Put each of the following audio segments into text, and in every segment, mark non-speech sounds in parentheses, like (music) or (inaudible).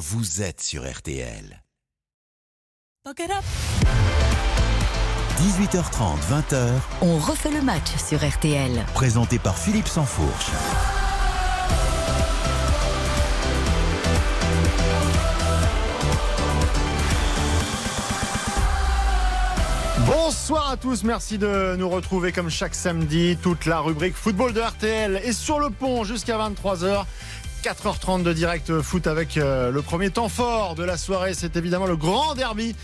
vous êtes sur RTL. 18h30, 20h, On refait le match sur RTL. présenté par Philippe Sansfourche. Bonsoir à tous, merci de nous retrouver comme chaque samedi. Toute la rubrique football de RTL est sur le pont jusqu'à 23h. 4h30 de direct foot avec euh, le premier temps fort de la soirée. C'est évidemment le grand derby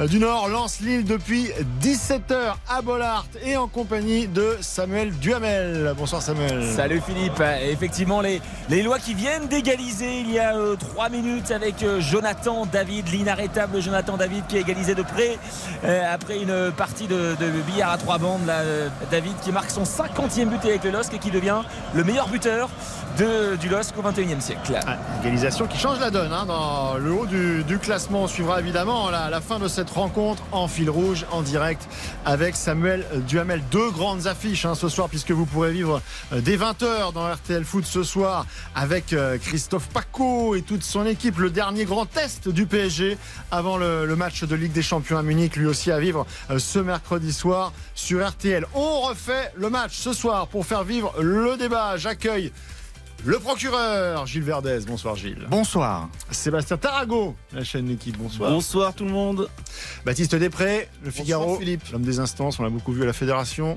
euh, du Nord. Lance Lille depuis 17h à Bollard et en compagnie de Samuel Duhamel. Bonsoir Samuel. Salut Philippe, Euh, effectivement les, les lois qui viennent d'égaliser il y a 3 minutes avec euh, Jonathan David, l'inarrêtable Jonathan David qui a égalisé de près euh, après une partie de, billard à trois bandes. Euh, David qui marque son 50e but avec le LOSC et qui devient le meilleur buteur de, du LOSC au 21e siècle. Ah, qui change la donne hein, dans le haut du, du classement. On suivra évidemment la, la fin de cette rencontre en fil rouge, en direct avec Samuel Duhamel. Deux grandes affiches hein, ce soir, puisque vous pourrez vivre euh, dès 20h dans RTL Foot ce soir avec euh, Christophe Paco et toute son équipe. Le dernier grand test du PSG avant le, le match de Ligue des Champions à Munich, lui aussi à vivre euh, ce mercredi soir sur RTL. On refait le match ce soir pour faire vivre le débat. J'accueille le procureur Gilles Verdez, bonsoir Gilles. Bonsoir. Sébastien Tarago, la chaîne L'équipe, bonsoir. Bonsoir tout le monde. Baptiste Després, le Figaro, Philippe. l'homme des instances, on l'a beaucoup vu à la fédération.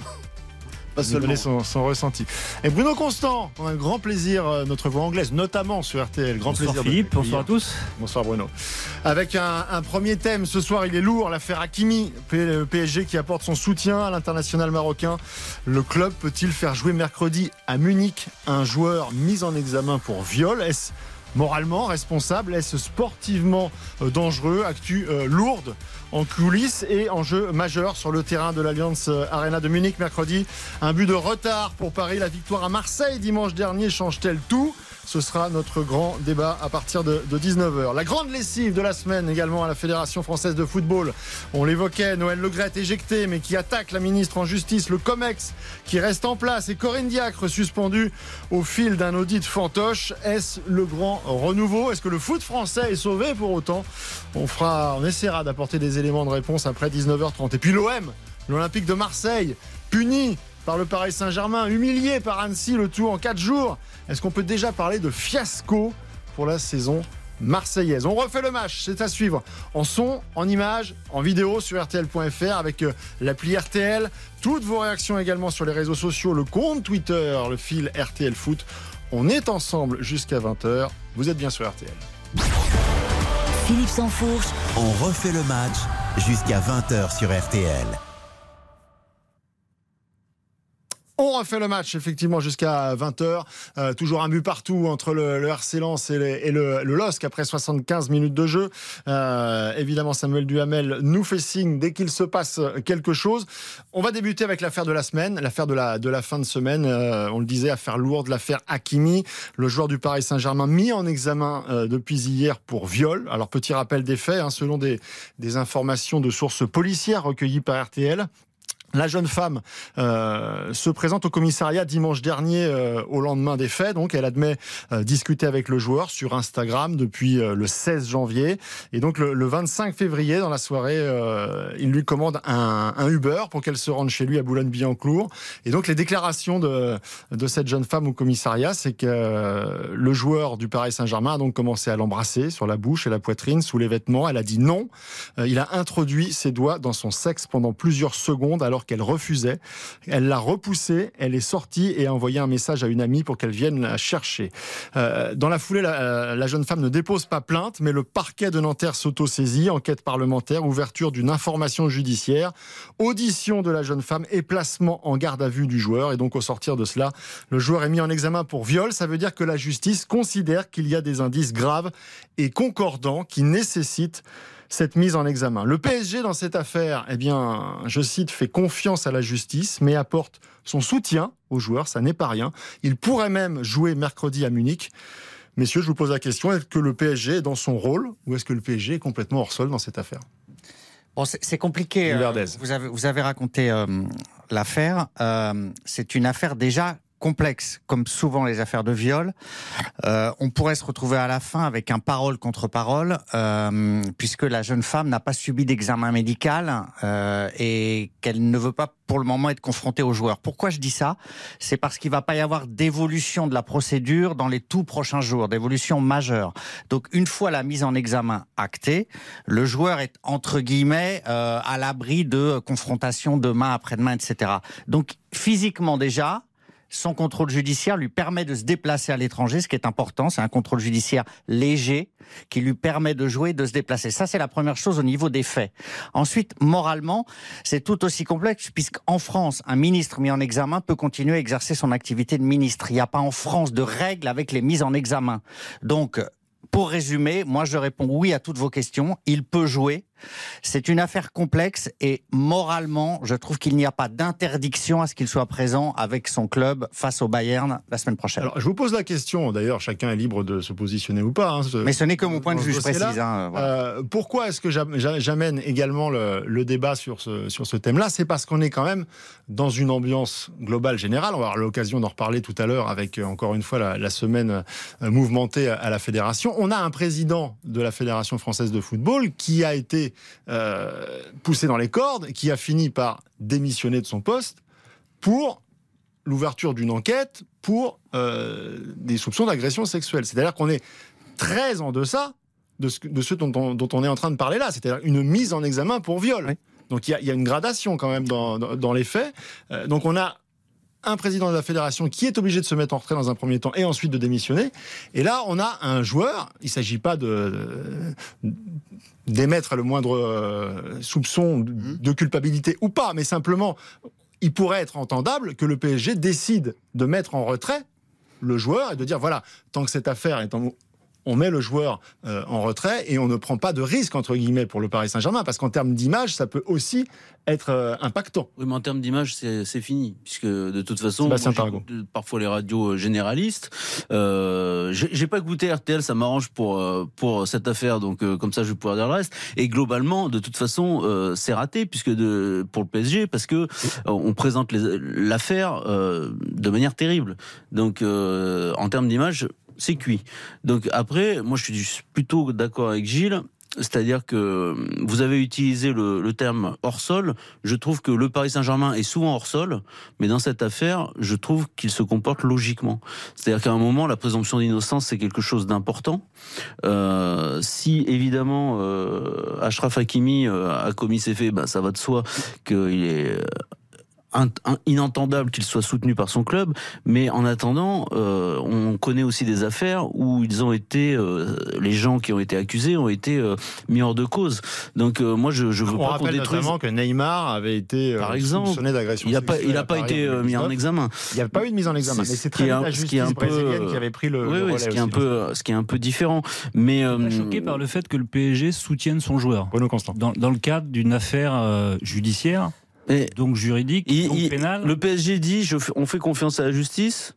Pas seulement. son, son ressenti. Et Bruno Constant, on a un grand plaisir, euh, notre voix anglaise, notamment sur RTL. Grand Bonsoir plaisir. Philippe, bonsoir à tous. Bonsoir Bruno. Avec un, un premier thème, ce soir il est lourd, l'affaire Hakimi, le PSG qui apporte son soutien à l'international marocain. Le club peut-il faire jouer mercredi à Munich un joueur mis en examen pour viol? Est-ce moralement responsable? Est-ce sportivement euh, dangereux? Actu euh, lourde en coulisses et enjeu majeur sur le terrain de l'Alliance euh, Arena de Munich mercredi. Un but de retard pour Paris. La victoire à Marseille dimanche dernier change-t-elle tout? Ce sera notre grand débat à partir de, 19h. La grande lessive de la semaine également à la Fédération française de football. On l'évoquait, Noël Legrette éjecté, mais qui attaque la ministre en justice, le COMEX qui reste en place et Corinne Diacre suspendue au fil d'un audit fantoche. Est-ce le grand renouveau? Est-ce que le foot français est sauvé pour autant? On, fera, on essaiera d'apporter des éléments de réponse après 19h30. Et puis l'OM, l'Olympique de Marseille, puni par le Paris Saint-Germain, humilié par Annecy le tout en 4 jours. Est-ce qu'on peut déjà parler de fiasco pour la saison marseillaise? On refait le match, c'est à suivre en son, en images, en vidéo sur RTL.fr avec euh, l'appli RTL. Toutes vos réactions également sur les réseaux sociaux, le compte Twitter, le fil RTL Foot. On est ensemble jusqu'à 20h. Vous êtes bien sur RTL. Philippe Sansfourche, On refait le match jusqu'à 20h sur RTL. On refait le match effectivement jusqu'à 20h. Euh, toujours un but partout entre le, le RC et, le, le- LOSC après 75 minutes de jeu. Euh, évidemment, Samuel Duhamel nous fait signe dès qu'il se passe quelque chose. On va débuter avec l'affaire de la semaine, l'affaire de la, de la fin de semaine. Euh, on le disait, affaire lourde, l'affaire Hakimi, le joueur du Paris Saint-Germain mis en examen euh, depuis hier pour viol. Alors, petit rappel des faits, hein, selon des, des informations de sources policières recueillies par RTL. La jeune femme euh, se présente au commissariat dimanche dernier euh, au lendemain des faits. Donc, elle admet euh, discuter avec le joueur sur Instagram depuis euh, le 16 janvier. Et donc, le, le 25 février, dans la soirée, euh, il lui commande un, un Uber pour qu'elle se rende chez lui à Boulogne-Billancourt. Et donc, les déclarations de, de cette jeune femme au commissariat, c'est que euh, le joueur du Paris Saint-Germain a donc commencé à l'embrasser sur la bouche et la poitrine, sous les vêtements. Elle a dit non. Il a introduit ses doigts dans son sexe pendant plusieurs secondes alors qu'elle refusait. Elle l'a repoussé, elle est sortie et a envoyé un message à une amie pour qu'elle vienne la chercher. Euh, dans la foulée, la, euh, la jeune femme ne dépose pas plainte, mais le parquet de Nanterre s'autosaisit, enquête parlementaire, ouverture d'une information judiciaire, audition de la jeune femme et placement en garde à vue du joueur. Et donc au sortir de cela, le joueur est mis en examen pour viol. Ça veut dire que la justice considère qu'il y a des indices graves et concordants qui nécessitent cette mise en examen. Le PSG dans cette affaire, eh bien, je cite, fait confiance à la justice, mais apporte son soutien aux joueurs, ça n'est pas rien. Il pourrait même jouer mercredi à Munich. Messieurs, je vous pose la question, est-ce que le PSG est dans son rôle ou est-ce que le PSG est complètement hors sol dans cette affaire? Bon, c'est compliqué. Euh, Verdez. vous, avez, vous avez raconté euh, l'affaire. Euh, c'est une affaire déjà complexe, comme souvent les affaires de viol. Euh, on pourrait se retrouver à la fin avec un parole contre parole, euh, puisque la jeune femme n'a pas subi d'examen médical euh, et qu'elle ne veut pas pour le moment être confrontée aux joueurs. Pourquoi je dis ça? C'est parce qu'il va pas y avoir d'évolution de la procédure dans les tout prochains jours, d'évolution majeure. Donc une fois la mise en examen actée, le joueur est entre guillemets euh, à l'abri de confrontations demain, après-demain, etc. Donc physiquement déjà, son contrôle judiciaire lui permet de se déplacer à l'étranger, ce qui est important. C'est un contrôle judiciaire léger qui lui permet de jouer, de se déplacer. Ça, c'est la première chose au niveau des faits. Ensuite, moralement, c'est tout aussi complexe puisqu'en France, un ministre mis en examen peut continuer à exercer son activité de ministre. Il n'y a pas en France de règles avec les mises en examen. Donc, pour résumer, moi je réponds oui à toutes vos questions. Il peut jouer. C'est une affaire complexe et moralement, je trouve qu'il n'y a pas d'interdiction à ce qu'il soit présent avec son club face au Bayern la semaine prochaine. Alors, je vous pose la question, d'ailleurs, chacun est libre de se positionner ou pas. hein, ce- Mais ce n'est que mon point de vue, je précise. hein, voilà. Euh, pourquoi est-ce que j'am- j'a- j'amène également le, le débat sur ce, sur ce thème-là? C'est parce qu'on est quand même dans une ambiance globale générale. On va avoir l'occasion d'en reparler tout à l'heure avec, euh, encore une fois, la, la semaine euh, mouvementée à la fédération. On a un président de la Fédération française de football qui a été euh, poussé dans les cordes, qui a fini par démissionner de son poste pour l'ouverture d'une enquête pour euh, des soupçons d'agression sexuelle. C'est-à-dire qu'on est très en deçà de ce, de ce dont, on, dont on est en train de parler là, c'est-à-dire une mise en examen pour viol. Oui. Donc il y, a- il y a une gradation quand même dans, dans- dans les faits. Euh, donc on a un président de la fédération qui est obligé de se mettre en retrait dans un premier temps et ensuite de démissionner. Et là, on a un joueur, il ne s'agit pas de, d'émettre le moindre euh, soupçon de- de culpabilité ou pas, mais simplement, il pourrait être entendable que le PSG décide de mettre en retrait le joueur et de dire voilà, tant que cette affaire est en on met le joueur euh, en retrait et on ne prend pas de risque entre guillemets pour le Paris Saint-Germain parce qu'en termes d'image, ça peut aussi être euh, impactant. Oui, mais en termes d'image, c'est fini. Puisque de toute façon, moi, parfois les radios euh, généralistes. Euh, J'ai pas écouté RTL, ça m'arrange pour, pour cette affaire, donc comme ça je vais pouvoir dire le reste. Et globalement, de toute façon, c'est raté puisque de, pour le PSG, parce que on présente l'affaire de manière terrible. Donc en termes d'image, c'est cuit. Donc après, moi je suis plutôt d'accord avec Gilles. C'est-à-dire que vous avez utilisé le, terme hors sol. Je trouve que le Paris Saint-Germain est souvent hors sol, mais dans cette affaire, je trouve qu'il se comporte logiquement. C'est-à-dire qu'à un moment, la présomption d'innocence, c'est quelque chose d'important. Euh, si évidemment euh, Ashraf Hakimi euh, a commis ces faits, bah, ça va de soi qu'il est in- in- inentendable qu'il soit soutenu par son club, mais en attendant, euh, on connaît aussi des affaires où ils ont été, euh, les gens qui ont été accusés ont été euh, mis hors de cause. Donc euh, moi, je, je veux On pas qu'on rappelle détruise. notamment que Neymar avait été euh, Par exemple, soupçonné d'agression Il n'a pas, il a été euh, mis en 2019. examen. Il n'y a pas eu de mise en examen, C'est mais ce c'est qui très un- la ce qui est justice un peu, qui avait pris le, Oui, le oui, relais ce qui est un peu, ce qui est un peu différent. Mais euh, choqué par le fait que le PSG soutienne son joueur. Bruno Constant. Dans, dans le cadre d'une affaire euh, judiciaire, donc juridique, il- donc il- le PSG dit, je on fait confiance à la justice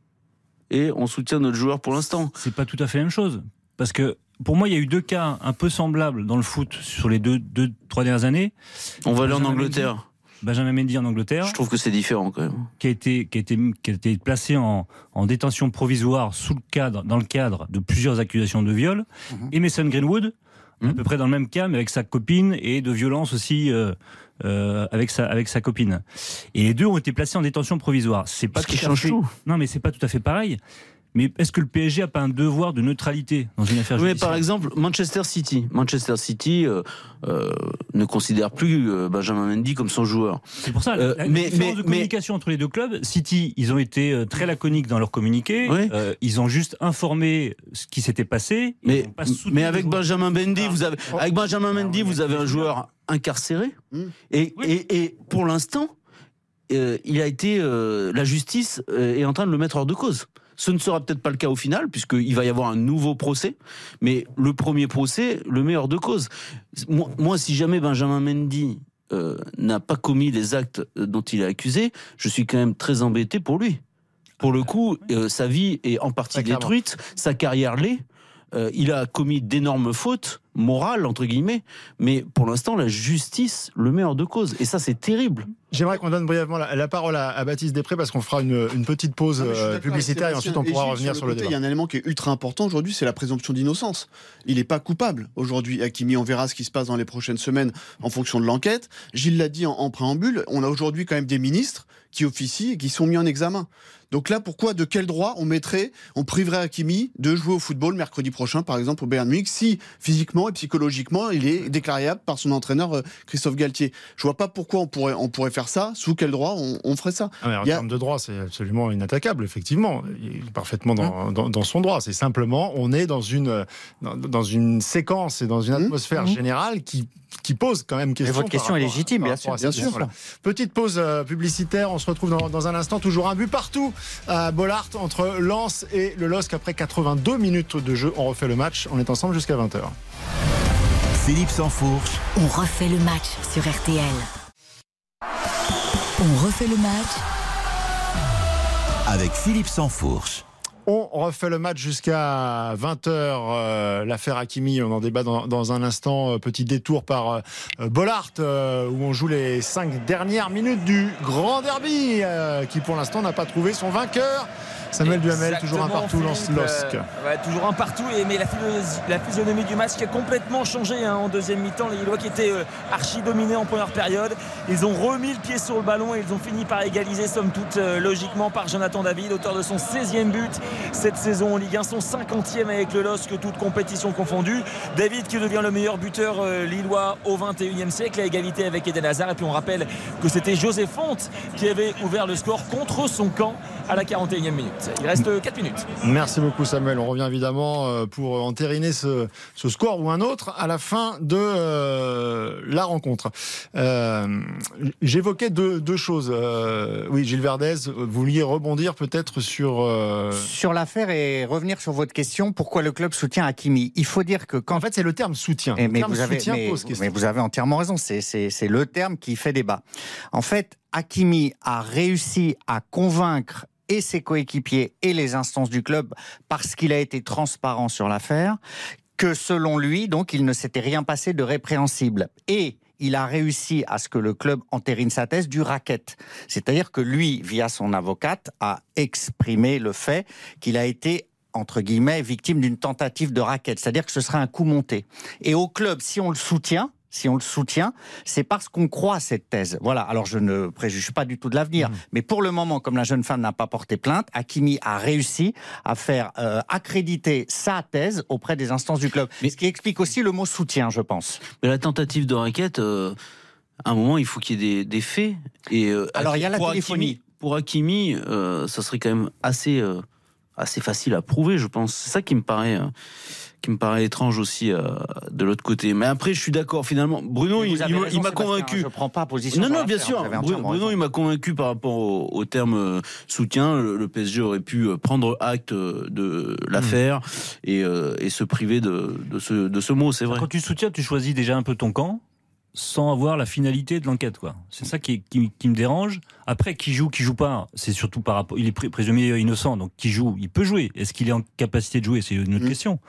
et on soutient notre joueur pour l'instant. C'est pas tout à fait la même chose. Parce que pour moi, il y a eu deux cas un peu semblables dans le foot sur les deux, deux trois dernières années. On va aller en Angleterre. Benjamin Mendy en Angleterre, Je trouve que c'est différent quand même. qui a été, qui a été, qui a été placé en, en détention provisoire sous le cadre, dans le cadre de plusieurs accusations de viol. Mhm. Et Mason Greenwood, à Mhm. peu près dans le même cas, mais avec sa copine et de violence aussi euh, euh, avec sa avec sa copine. Et les deux ont été placés en détention provisoire. C'est pas Ce qui change tout. Non, mais c'est pas tout à fait pareil. Mais est-ce que le PSG a pas un devoir de neutralité dans une affaire Oui, judiciaire par exemple, Manchester City. Manchester City euh, euh, ne considère plus euh, Benjamin Mendy comme son joueur. C'est pour ça, Euh, la, la mais- différence mais- de mais- communication entre les deux clubs, City, ils ont été euh, très laconiques dans leur communiqué. Oui. Euh, ils ont juste informé ce qui s'était passé. Mais, pas les avec. Benjamin Mendy, vous avez, Oh. avec Benjamin Ah, Mendy, oui, vous avez un joueur incarcéré. Hmm. Et, Oui. et, et pour l'instant, euh, il a été, euh, la justice euh, est en train de le mettre hors de cause. Ce ne sera peut-être pas le cas au final, puisqu'il va y avoir un nouveau procès. Mais le premier procès, le hors de cause. Moi, moi, si jamais Benjamin Mendy euh, n'a pas commis les actes dont il est accusé, je suis quand même très embêté pour lui. Pour le coup, euh, sa vie est en partie détruite, sa carrière l'est. Euh, il a commis d'énormes fautes. Morale entre guillemets, mais pour l'instant la justice le met hors de cause et ça c'est terrible. J'aimerais qu'on donne brièvement la, la parole à, à, Baptiste Després parce qu'on fera une, une, petite pause euh, publicitaire et ensuite on pourra revenir sur le, côté, débat. Il y a un élément qui est ultra important aujourd'hui, c'est la présomption d'innocence. Il n'est pas coupable aujourd'hui. Hakimi, on verra ce qui se passe dans les prochaines semaines en fonction de l'enquête. Gilles l'a dit en, en préambule, on a aujourd'hui quand même des ministres qui officient et qui sont mis en examen. Donc là, pourquoi, de quel droit on mettrait, on priverait Hakimi de jouer au football mercredi prochain, par exemple, au Bayern Munich, si physiquement et psychologiquement, il est déclarable par son entraîneur euh, Christophe Galtier. Je vois pas pourquoi on pourrait, on pourrait faire ça, sous quel droit on, on ferait ça. Ah en a- termes de droit, c'est absolument inattaquable, effectivement. Il est parfaitement dans, dans- dans son droit. C'est simplement, on est dans une, dans, dans une séquence et dans une atmosphère générale qui, qui pose quand même question. votre par question est rapport légitime, bien sûr, bien sûr. Petite pause euh, publicitaire. On se retrouve dans, dans un instant. Toujours un but partout à Bollard entre Lens et le LOSC après 82 minutes de jeu. On refait le match. On est ensemble jusqu'à 20h. Philippe Sansfourche, On refait le match sur RTL. On refait le match avec Philippe Sansfourche. On refait le match jusqu'à 20h. L'affaire Hakimi, on en débat dans, dans un instant. Euh, Petit détour par euh, Bollard, euh, où on joue les cinq dernières minutes du grand derby, euh, qui pour l'instant n'a pas trouvé son vainqueur. Samuel Duhamel, toujours un partout, lance LOSC. euh, ouais, toujours un partout, et, mais la, physionomie du match qui a complètement changé hein, en deuxième mi-temps. Les Lillois qui étaient euh, archi dominés en première période. Ils ont remis le pied sur le ballon et ils ont fini par égaliser, somme toute, euh, logiquement, par Jonathan David, auteur de son 16e but cette saison en Ligue 1, son 50e avec le LOSC, toute compétition confondue. David qui devient le meilleur buteur euh, lillois au 21e siècle, à égalité avec Eden Hazard. Et puis on rappelle que c'était José Fonte qui avait ouvert le score contre son camp à la 41e minute. Il reste 4 minutes. Merci beaucoup Samuel. On revient évidemment euh, pour entériner ce, ce score ou un autre à la fin de euh, la rencontre. Euh, J'évoquais deux, deux choses. Euh, oui, Gilles Verdez, vous vouliez rebondir peut-être sur... euh, Sur l'affaire et revenir sur votre question, pourquoi le club soutient Hakimi? Il faut dire que quand En fait, c'est le terme soutien. Eh, le mais, terme vous avez, soutien mais- pose question. mais vous avez entièrement raison, c'est- c'est c'est le terme qui fait débat. En fait, Hakimi a réussi à convaincre et ses coéquipiers et les instances du club parce qu'il a été transparent sur l'affaire que selon lui, donc, il ne s'était rien passé de répréhensible. Et il a réussi à ce que le club entérine sa thèse du racket. C'est-à-dire que lui, via son avocate, a exprimé le fait qu'il a été entre guillemets, victime d'une tentative de racket. C'est-à-dire que ce serait un coup monté. Et au club, si on le soutient, si on le soutient, c'est parce qu'on croit à cette thèse. Voilà. Alors je ne préjuge pas du tout de l'avenir, mais pour le moment, comme la jeune femme n'a pas porté plainte, Hakimi a réussi à faire euh, accréditer sa thèse auprès des instances du club. Mais- Ce qui explique aussi le mot soutien, je pense. Mais la tentative de raquette, euh, à un moment, il faut qu'il y ait des, des faits. Et, euh, Alors, il y a la pour téléphonie. Pour Hakimi, ça serait quand même assez, assez facile à prouver, je pense. C'est ça qui me paraît, qui me paraît étrange aussi euh, de l'autre côté. Mais après, je suis d'accord. Finalement, Bruno, il, m'a- raison, il m'a Sébastien, convaincu. Je ne prends pas position. Non, non, bien sûr. Bruno, il m'a convaincu par rapport au, au terme euh, soutien. Le, le PSG aurait pu euh, prendre acte de l'affaire et, euh, et se priver de, de ce, de ce mot, c'est vrai. Quand tu soutiens, tu choisis déjà un peu ton camp sans avoir la finalité de l'enquête. quoi. C'est ça qui, qui- qui me dérange. Après, qui joue, qui joue pas, c'est surtout par rapport. Il est pré- présumé innocent, donc qui joue, il peut jouer. Est-ce qu'il est en capacité de jouer? C'est une autre Mm. question.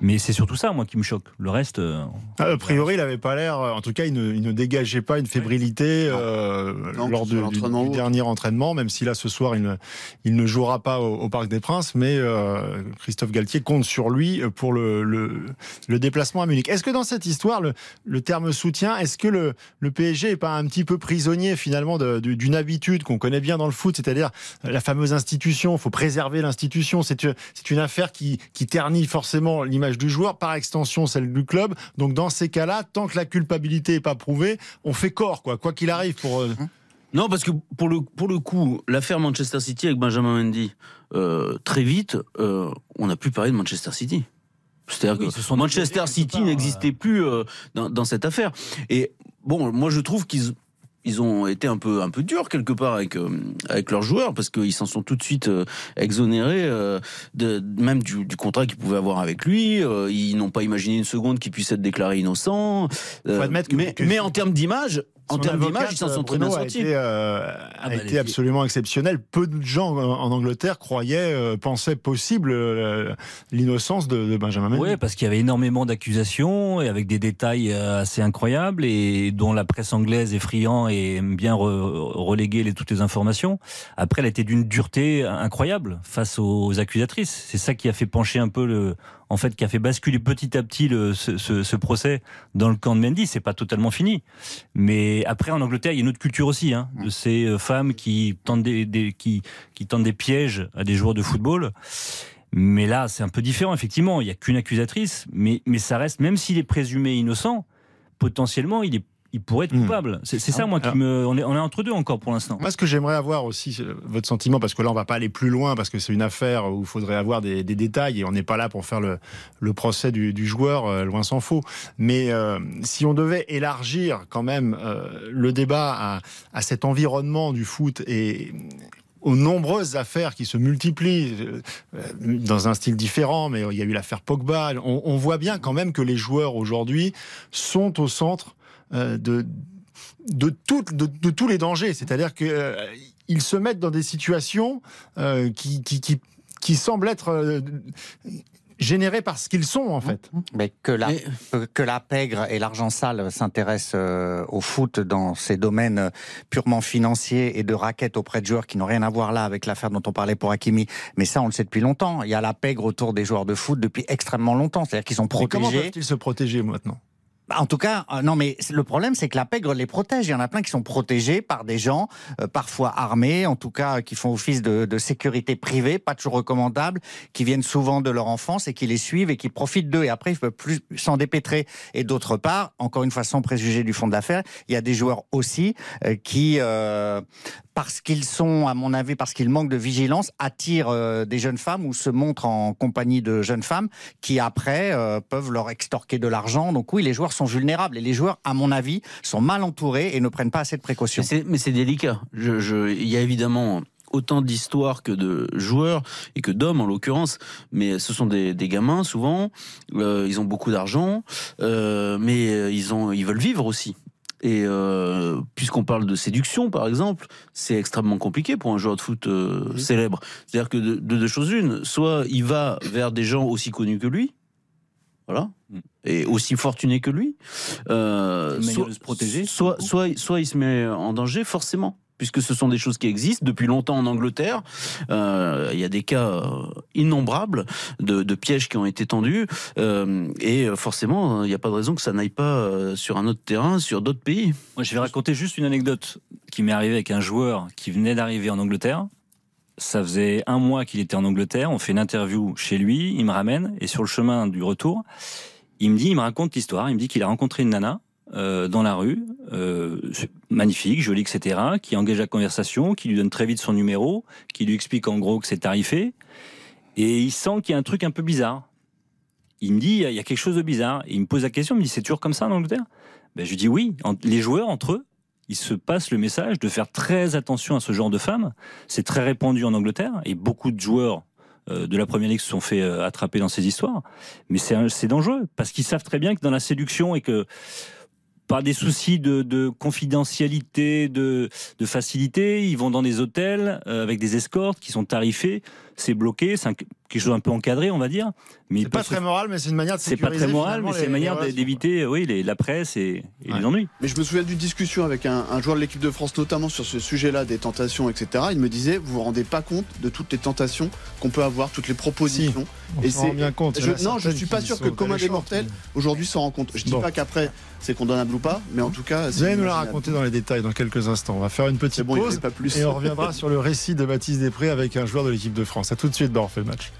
Mais c'est surtout ça, moi, qui me choque. Le reste. euh, A priori, il n'avait pas l'air, euh, en tout cas, il ne, il ne dégageait pas une fébrilité euh, Non, lors de- du, dernier entraînement, même si là, ce soir, il ne, il ne jouera pas au, au Parc des Princes, mais euh, Christophe Galtier compte sur lui pour le, le, le déplacement à Munich. Est-ce que dans cette histoire, le, le terme soutien, est-ce que le, le PSG n'est pas un petit peu prisonnier finalement d'une habitude qu'on connaît bien dans le foot, c'est-à-dire la fameuse institution, il faut préserver l'institution, c'est une, c'est une affaire qui, qui ternit forcément l'image du joueur, par extension celle du club. Donc dans ces cas-là, tant que la culpabilité n'est pas prouvée, on fait corps, quoi, quoi qu'il arrive. Pour, euh, Non, parce que pour le, pour le coup, l'affaire Manchester City avec Benjamin Mendy, euh, très vite, euh, on n'a plus parlé de Manchester City. C'est-à-dire Oui, que ce sont des Manchester City n'existait plus euh, dans, dans cette affaire. Et bon, moi je trouve qu'ils ils ont été un peu un peu durs quelque part avec euh, avec leurs joueurs parce qu'ils s'en sont tout de suite euh, exonérés euh, de même du, du contrat qu'ils pouvaient avoir avec lui. Ils n'ont pas imaginé une seconde qu'il puisse être déclaré innocent. Faut admettre que- mais, que- mais en termes d'image, En termes d'image, avocate, il s'en sont très Bruno, bien a sortis. été, euh, Ah, a bah, été les- absolument exceptionnel. Peu de gens en Angleterre croyaient, euh, pensaient possible euh, l'innocence de, de Benjamin Mendy. Oui, parce qu'il y avait énormément d'accusations et avec des détails euh, assez incroyables et dont la presse anglaise est friand et aime bien re- reléguer les, toutes les informations. Après, elle était d'une dureté incroyable face aux accusatrices. C'est ça qui a fait pencher un peu le, en fait, qui a fait basculer petit à petit ce, procès dans le camp de Mendy. C'est pas totalement fini, mais après en Angleterre, il y a une autre culture aussi, hein, de ces euh, femmes qui tentent des, qui, qui tentent des pièges à des joueurs de football. Mais là, c'est un peu différent, effectivement. Il n'y a qu'une accusatrice, mais, mais ça reste, même s'il est présumé innocent, potentiellement, il, est, il pourrait être Hmm. coupable. C'est c'est ça, moi, qui me. On est, on est entre deux encore pour l'instant. Moi, ce que j'aimerais avoir aussi, votre sentiment, parce que là, on va pas aller plus loin, parce que c'est une affaire où il faudrait avoir des, des détails, et on n'est pas là pour faire le, le procès du, du joueur, euh, loin s'en faut. Mais euh, si on devait élargir quand même euh, le débat à, à cet environnement du foot et aux nombreuses affaires qui se multiplient euh, dans un style différent, mais il y a eu l'affaire Pogba. On, on voit bien quand même que les joueurs aujourd'hui sont au centre de de, tout- de, de tous les dangers. C'est-à-dire qu'ils se mettent dans des situations euh, qui, qui, qui, qui semblent être euh, générées par ce qu'ils sont, en fait. Mais que la, Mais- euh, que la pègre et l'argent sale s'intéressent euh, au foot dans ces domaines euh, purement financiers et de raquettes auprès de joueurs qui n'ont rien à voir là avec l'affaire dont on parlait pour Hakimi. Mais ça, on le sait depuis longtemps. Il y a la pègre autour des joueurs de foot depuis extrêmement longtemps. C'est-à-dire qu'ils sont Mais comment protégés. peuvent-ils se protéger maintenant? En tout cas, euh, non, mais le problème, c'est que la pègre les protège. Il y en a plein qui sont protégés par des gens, euh, parfois armés, en tout cas, euh, qui font office de, sécurité privée, pas toujours recommandable, qui viennent souvent de leur enfance et qui les suivent et qui profitent d'eux. Et après, ils ne peuvent plus s'en dépêtrer. Et d'autre part, encore une fois, sans préjuger du fond de l'affaire, il y a des joueurs aussi qui, parce qu'ils sont, à mon avis, parce qu'ils manquent de vigilance, attirent euh, des jeunes femmes ou se montrent en compagnie de jeunes femmes qui après euh, peuvent leur extorquer de l'argent. Donc oui, les joueurs sont vulnérables et les joueurs, à mon avis, sont mal entourés et ne prennent pas assez de précautions. Mais c'est- délicat. Il y a évidemment autant d'histoires que de joueurs et que d'hommes en l'occurrence, mais ce sont des, gamins souvent. euh, ils ont beaucoup d'argent, mais ils ont, ils veulent vivre aussi. Et euh, puisqu'on parle de séduction, par exemple, c'est extrêmement compliqué pour un joueur de foot euh, célèbre. C'est-à-dire que de, de deux choses une, soit il va vers des gens aussi connus que lui, voilà, et aussi fortunés que lui, euh, soit, se protéger, soit, soit, soit il se met en danger forcément. Puisque ce sont des choses qui existent depuis longtemps en Angleterre, Euh, il y a des cas euh, innombrables de, pièges qui ont été tendus, euh, et forcément, il n'y a pas de raison que ça n'aille pas sur un autre terrain, sur d'autres pays. Moi, je vais raconter juste une anecdote qui m'est arrivée avec un joueur qui venait d'arriver en Angleterre. Ça faisait un mois qu'il était en Angleterre. On fait une interview chez lui. Il me ramène et sur le chemin du retour, il me dit, il me raconte l'histoire. Il me dit qu'il a rencontré une nana euh, dans la rue, euh, magnifique, jolie, etc., qui engage la conversation, qui lui donne très vite son numéro, qui lui explique en gros que c'est tarifé, et il sent qu'il y a un truc un peu bizarre. Il me dit, il y a quelque chose de bizarre. Et il me pose la question, il me dit, c'est toujours comme ça en Angleterre? Ben, Je lui dis oui. Les joueurs, entre eux, ils se passent le message de faire très attention à ce genre de femmes. C'est très répandu en Angleterre et beaucoup de joueurs euh, de la Première Ligue se sont fait attraper dans ces histoires. Mais c'est dangereux parce qu'ils savent très bien que dans la séduction et que par des soucis de, de confidentialité, de, de facilité, ils vont dans des hôtels euh, avec des escortes qui sont tarifés. C'est bloqué, c'est quelque chose un peu encadré, on va dire. Mais C'est pas se- très moral, mais c'est une manière de c'est pas très moral, mais c'est une manière d'éviter oui, les- la presse et, et Ouais. les ennuis. Mais je me souviens d'une discussion avec un, un joueur de l'équipe de France, notamment sur ce sujet-là des tentations, etc. Il me disait, vous vous rendez pas compte de toutes les tentations qu'on peut avoir, toutes les propositions. On Et s'en rend c'est- bien compte. Je- non, je suis pas sûr que commun des mortels aujourd'hui s'en rend compte. Je dis Bon. pas qu'après c'est condamnable ou pas, mais en tout cas, Vous c'est allez nous la raconter dans les détails dans quelques instants. On va faire une petite bon, pause pas plus. et on reviendra sur le récit de Baptiste Després avec un joueur de l'équipe de France. À tout de suite dans refait le match.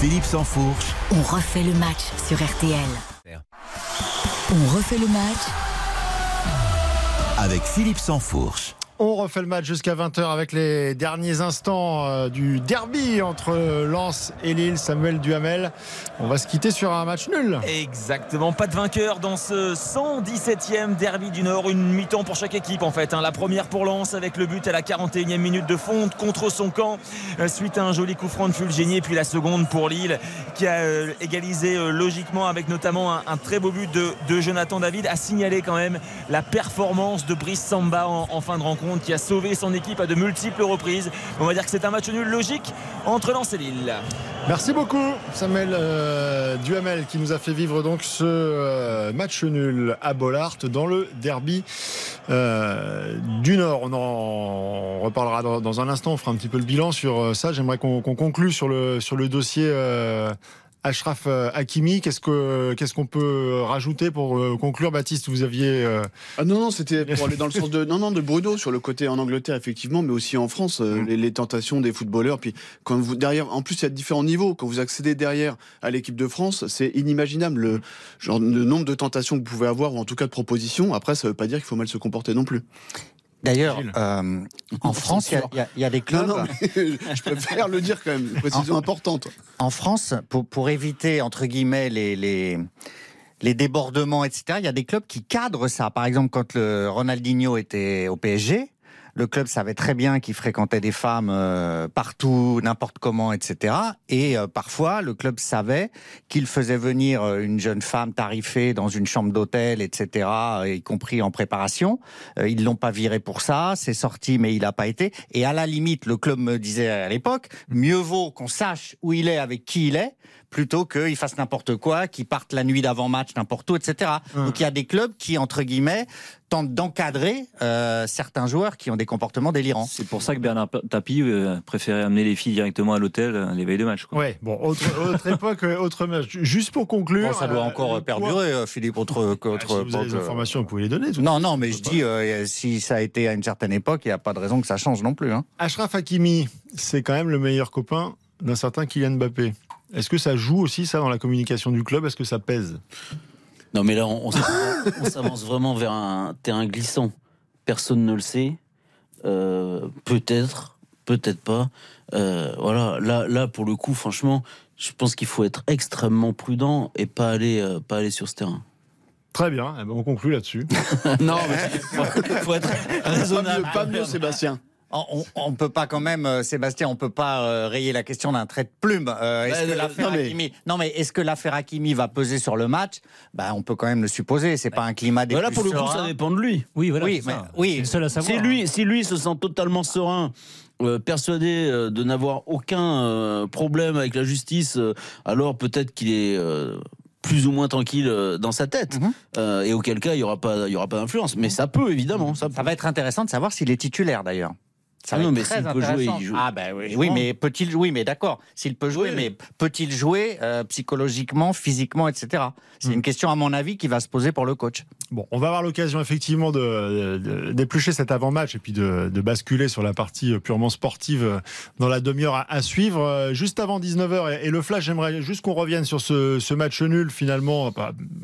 Philippe Sansfourche, On refait le match sur RTL. On refait le match avec Philippe Sansfourche. On refait le match jusqu'à 20h avec les derniers instants euh, du derby entre Lens et Lille. Samuel Duhamel. On va se quitter sur un match nul. Exactement, pas de vainqueur dans ce 117e derby du Nord. Une mi-temps pour chaque équipe en fait. hein. La première pour Lens avec le but à la 41e minute de fonte contre son camp euh, suite à un joli coup franc de Fulgeni. Et puis la seconde pour Lille qui a euh, égalisé logiquement avec notamment un, très beau but de, Jonathan David. A signalé quand même la performance de Brice Samba en fin de rencontre qui a sauvé son équipe à de multiples reprises. On va dire que c'est un match nul logique entre Lens et Lille. Merci beaucoup Samuel euh, Duhamel qui nous a fait vivre donc ce euh, match nul à Bollard dans le derby euh, du Nord. On en reparlera dans, un instant, on fera un petit peu le bilan sur ça. J'aimerais qu'on conclue sur le, sur le dossier Ashraf euh, Hakimi. Qu'est-ce que qu'est-ce qu'on peut rajouter pour euh, conclure Baptiste, vous aviez euh, Ah non, non, c'était pour aller dans le sens de, non, non, de Bruno sur le côté en Angleterre, effectivement, mais aussi en France, euh, Mm. les, les tentations des footballeurs. Puis quand vous, derrière, en plus, il y a différents niveaux. Quand vous accédez derrière à l'équipe de France, c'est inimaginable le, genre, le nombre de tentations que vous pouvez avoir, ou en tout cas de propositions. Après, ça veut pas dire qu'il faut mal se comporter non plus. D'ailleurs, euh, en France, il y a- il y, a- il y a des clubs. Non, non, (laughs) je préfère le dire quand même. Une précision importante. En France, pour, pour éviter, entre guillemets, les, les, les débordements, etc., il y a des clubs qui cadrent ça. Par exemple, quand le Ronaldinho était au PSG, le club savait très bien qu'il fréquentait des femmes euh, partout, n'importe comment, etc. Et euh, parfois, le club savait qu'il faisait venir euh, une jeune femme tarifée dans une chambre d'hôtel, etc., euh, y compris en préparation. Euh, ils l'ont pas viré pour ça, c'est sorti, mais il n'a pas été. Et à la limite, le club me disait à l'époque, mieux vaut qu'on sache où il est, avec qui il est, plutôt qu'il fasse n'importe quoi, qu'il parte la nuit d'avant-match n'importe où, etc. Donc il y a des clubs qui, entre guillemets, tentent d'encadrer euh, certains joueurs qui ont des comportements délirants. C'est pour ça que Bernard Tapie euh, préférait amener les filles directement à l'hôtel euh, les veilles de match. quoi. Ouais, bon, autre, autre époque, euh, autre match. Juste pour conclure. Bon, ça doit euh, encore perdurer, Philippe, autre... toi- autre- Ah, si vous avez des informations, vous pouvez les donner. tout Non, non, mais je dis, euh, si ça a été à une certaine époque, il n'y a pas de raison que ça change non plus. Hein. Ashraf Hakimi, c'est quand même le meilleur copain d'un certain Kylian Mbappé. Est-ce que ça joue aussi ça dans la communication du club? Est-ce que ça pèse? Non, mais là, on, on s'avance- vraiment vers un terrain glissant. Personne ne le sait. Euh, peut-être, peut-être pas. Euh, voilà, là, là, pour le coup, franchement, je pense qu'il faut être extrêmement prudent et pas aller, euh, pas aller sur ce terrain. Très bien, eh ben, on conclut là-dessus. (laughs) non, mais faut, faut être Pas raisonnable. mieux, pas mieux, Sébastien. On, on peut pas quand même, euh, Sébastien, on peut pas euh, rayer la question d'un trait de plume. Euh, est-ce que l'affaire non, mais- Hakimi, non mais est-ce que l'affaire Hakimi va peser sur le match? Bah, on peut quand même le supposer. C'est pas un climat des Voilà, plus pour le coup, ça dépend de lui. Oui, voilà. Oui, c'est mais- ça. oui. C'est le seul à savoir. Si lui, si lui se sent totalement serein, euh, persuadé euh, de n'avoir aucun euh, problème avec la justice, euh, alors peut-être qu'il est euh, plus ou moins tranquille euh, dans sa tête. Mhm. Euh, et auquel cas, il y aura pas, il y aura pas d'influence. Mais ça peut évidemment. Ça, peut. Ça va être intéressant de savoir s'il est titulaire d'ailleurs. Ça Ah non, mais s'il peut jouer, il joue. Ah ben oui, oui mais peut-il jouer Mais d'accord, s'il peut jouer, Oui. mais peut-il jouer euh, psychologiquement, physiquement, etc. C'est Hmm. une question à mon avis qui va se poser pour le coach. Bon, on va avoir l'occasion effectivement de, de- d'éplucher cet avant-match et puis de, de basculer sur la partie purement sportive euh, dans la demi-heure à, à suivre. Euh, Juste avant 19h et, et le flash, j'aimerais juste qu'on revienne sur ce, ce match nul finalement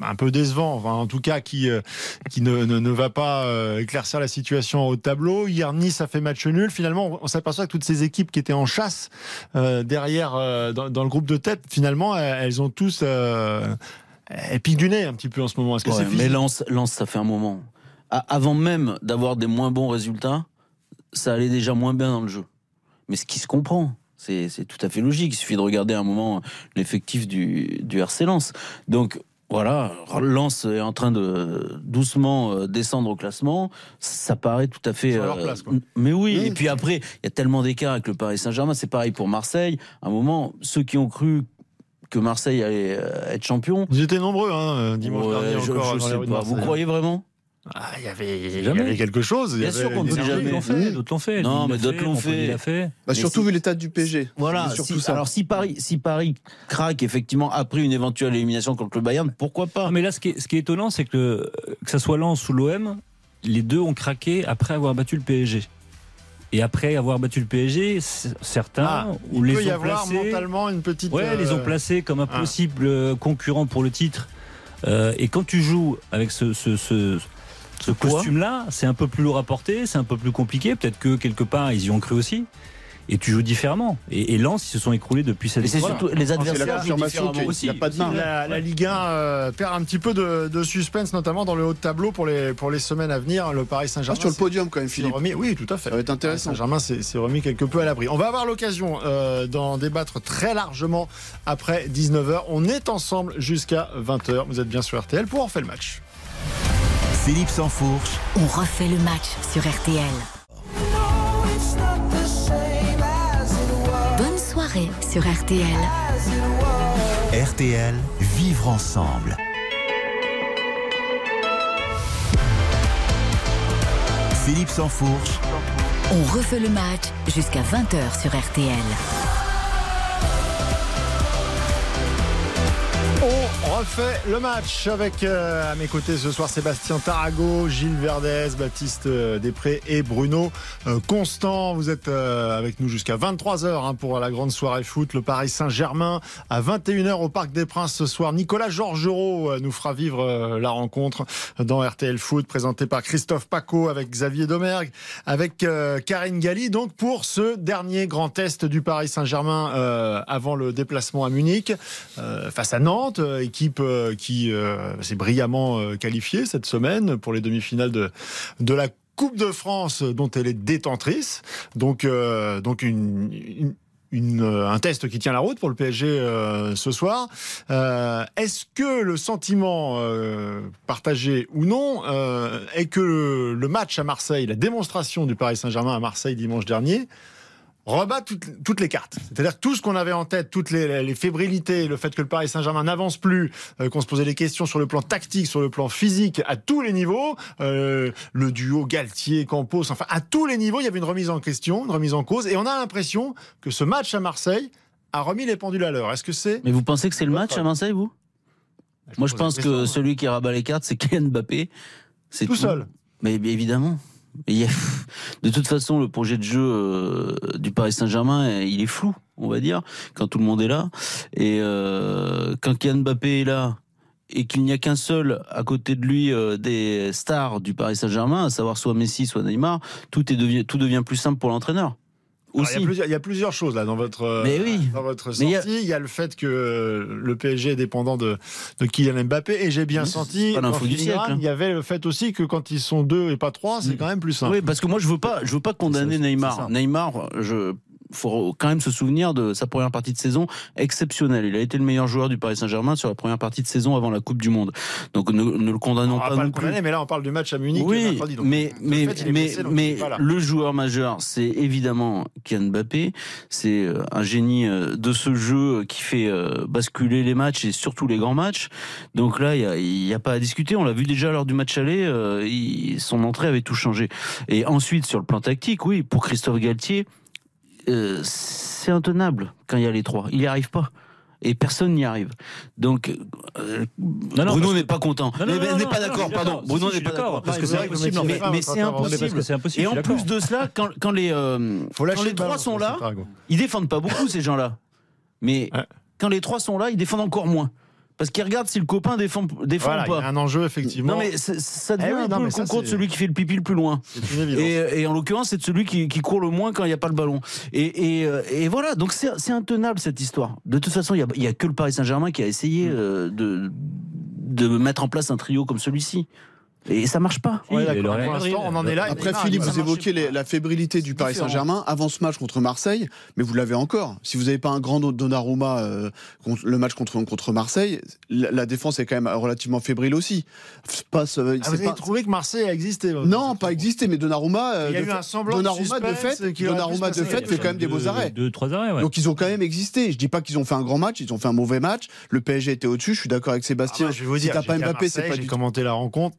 un peu décevant, enfin, en tout cas qui, euh, qui ne, ne, ne va pas euh, éclaircir la situation au tableau. Hier, Nice a fait match nul. Finalement, on, s'aperçoit que toutes ces équipes qui étaient en chasse euh, derrière euh, dans, dans le groupe de tête, finalement, elles, elles ont tous... Euh, elles piquent du nez un petit peu en ce moment. Est-ce que Ouais, c'est mais Lens, Lens, ça fait un moment. Avant même d'avoir des moins bons résultats, ça allait déjà moins bien dans le jeu. Mais ce qui se comprend, c'est c'est tout à fait logique. Il suffit de regarder un moment l'effectif du, du RC Lens. Donc voilà, Lens est en train de doucement euh, descendre au classement. Ça paraît tout à fait. Sur leur place, quoi. Mais oui, Mmh. et puis après, il y a tellement d'écart avec le Paris Saint-Germain. C'est pareil pour Marseille. À un moment, ceux qui ont cru que Marseille allait euh, être champion, Vous étiez nombreux hein, dimanche Ouais, dernier je, encore. je sais pas. Vous Marseille. croyez vraiment? Ah, Il y avait, il y avait quelque chose. il y Bien avait sûr qu'on ne dit énergie. jamais. D'autres l'ont fait, d'autres l'ont fait. Non, mais d'autres l'ont fait. fait. Bah, surtout si- vu l'état du PG. Voilà. Si- ça. alors si Paris, si Paris craque effectivement après une éventuelle élimination contre le Bayern, pourquoi pas? Non, mais là, ce qui est, ce qui est étonnant, c'est que le- que ça soit Lens ou l'OM, les deux ont craqué après avoir battu le PSG. Et après avoir battu le PSG, certains Ah, ou il les peut y ont avoir placés, mentalement une petite. ouais, euh, les ont placés comme un possible euh, concurrent pour le titre. Euh, et quand tu joues avec ce, ce, ce, Ce costume-là, c'est un peu plus lourd à porter, c'est un peu plus compliqué. Peut-être que quelque part, ils y ont cru aussi. Et tu joues différemment. Et, et Lens, ils se sont écroulés depuis cette Et c'est surtout les la adversaires jouent différemment qu'il aussi. n'y a pas de main. La, la Ligue 1 euh, perd un petit peu de, de suspense, notamment dans le haut de tableau pour les, pour les semaines à venir. Le Paris Ah, Saint-Germain. sur le podium quand même, Philippe. remis- oui, tout à fait. Ça va être intéressant. Saint-Germain s'est s'est remis quelque peu à l'abri. On va avoir l'occasion euh, d'en débattre très largement après 19h. On est ensemble jusqu'à 20h. Vous êtes bien sur RTL pour en faire le match. Philippe Sansfourche, On refait le match sur RTL. Bonne soirée sur RTL. RTL, vivre ensemble. Philippe Sansfourche, On refait le match jusqu'à 20h sur RTL. On refait le match avec euh, à mes côtés ce soir Sébastien Tarago, Gilles Verdez, Baptiste euh, Després et Bruno euh, Constant. Vous êtes euh, avec nous jusqu'à 23h hein, pour la grande soirée foot. Le Paris Saint-Germain à 21h au Parc des Princes ce soir. Nicolas Georgerot euh, nous fera vivre la rencontre dans RTL Foot présenté par Christophe Paco avec Xavier Domergue, avec Karine Galli. Donc pour ce dernier grand test du Paris Saint-Germain avant le déplacement à Munich face à Nantes, euh, équipe euh, qui euh, s'est brillamment qualifiée cette semaine pour les demi-finales de, de la Coupe de France dont elle est détentrice. Donc, donc un test qui tient la route pour le PSG ce soir. Est-ce que le sentiment partagé ou non est que le match à Marseille, la démonstration du Paris Saint-Germain à Marseille dimanche dernier, rebat toutes, toutes les cartes. C'est-à-dire tout ce qu'on avait en tête, toutes les, les fébrilités, le fait que le Paris Saint-Germain n'avance plus, euh, qu'on se posait des questions sur le plan tactique, sur le plan physique, à tous les niveaux, euh, le duo Galtier-Campos, enfin à tous les niveaux, il y avait une remise en question, une remise en cause, et on a l'impression que ce match à Marseille a remis les pendules à l'heure. Est-ce que c'est Mais vous pensez que c'est le match à Marseille, vous? Moi, je pense que moi. celui qui rabat les cartes, c'est Kylian Mbappé. C'est Tout seul. Mais évidemment. (laughs) De toute façon, le projet de jeu euh, du Paris Saint-Germain, euh, il est flou, on va dire, quand tout le monde est là. Et euh, quand Kylian Mbappé est là et qu'il n'y a qu'un seul à côté de lui euh, des stars du Paris Saint-Germain, à savoir soit Messi, soit Neymar, tout, est devient, tout devient plus simple pour l'entraîneur. Alors, il, y a plusieurs, il y a plusieurs choses là dans votre, euh, Mais oui. dans votre Mais il sortie. y a- Il y, a... le fait que euh, le PSG est dépendant de, de Kylian Mbappé et j'ai bien senti pas l'info en du filigrane, siècle, hein. il y avait le fait aussi que quand ils sont deux et pas trois, c'est Mm. quand même plus simple. Oui, parce que moi je veux pas, je veux pas condamner Neymar. Neymar, je faut quand même se souvenir de sa première partie de saison exceptionnelle. Il a été le meilleur joueur du Paris Saint-Germain sur la première partie de saison avant la Coupe du Monde. Donc ne, ne le On condamnons va pas, pas non le plus. condamner, mais là on parle du match à Munich Oui, mercredi. donc mais mais fait, il mais blessé, il le joueur majeur, c'est évidemment Kylian Mbappé. C'est euh, un génie euh, de ce jeu qui fait euh, basculer les matchs et surtout les grands matchs. Donc là, il y a, il a pas à discuter. On l'a vu déjà lors du match aller. euh, il- son entrée avait tout changé. Et ensuite sur le plan tactique, oui, pour Christophe Galtier, euh, c'est intenable quand il y a les trois. Il n'y arrive pas. Et personne n'y arrive. Donc, euh, non, Bruno n'est que- pas content. Non, non, n'est pas d'accord, pardon. d'accord. Bruno Si, si, n'est pas je suis d'accord. Parce que c'est impossible. Mais, c'est impossible. Et en plus de cela, quand, quand les, euh, quand les le trois sont là, ils défendent pas beaucoup ces gens-là. Mais Ouais. quand les trois sont là, ils défendent encore moins. Parce qu'ils regardent si le copain défend, défend Voilà, ou il y a pas. un enjeu effectivement. Non mais ça devient Eh oui, un non, peu le concours de celui qui fait le pipi le plus loin. Et, et en l'occurrence, c'est de celui qui, qui court le moins quand il n'y a pas le ballon. Et, et, euh, et voilà, donc c'est intenable cette histoire. De toute façon, il n'y a, que le Paris Saint-Germain qui a essayé euh, de, de mettre en place un trio comme celui-ci. Et ça marche pas. Pour l'instant, Madrid. on en est là. Après, Philippe, vous évoquez les- la fébrilité du Paris. Saint-Germain avant ce match contre Marseille, mais vous l'avez encore. Si vous n'avez pas un grand Donnarumma, euh, le match contre, contre Marseille, la, la défense est quand même relativement fébrile aussi. Pas, Ah, vous avez pas- trouvé que Marseille a existé non, pas existé, mais Donnarumma, euh, Il y a de eu fait- un semblant de Donnarumma de suspense fait, aurait pu Donnarumma de fait fait quand même des beaux arrêts. Deux, trois arrêts, ouais. Donc ils ont quand même existé. Je dis pas qu'ils ont fait un grand match, ils ont fait un mauvais match. Le PSG était au-dessus. Je suis d'accord avec Ah Sébastien. bah, je vais vous si dire, t'as pas Mbappé, c'est pas du commenté la rencontre.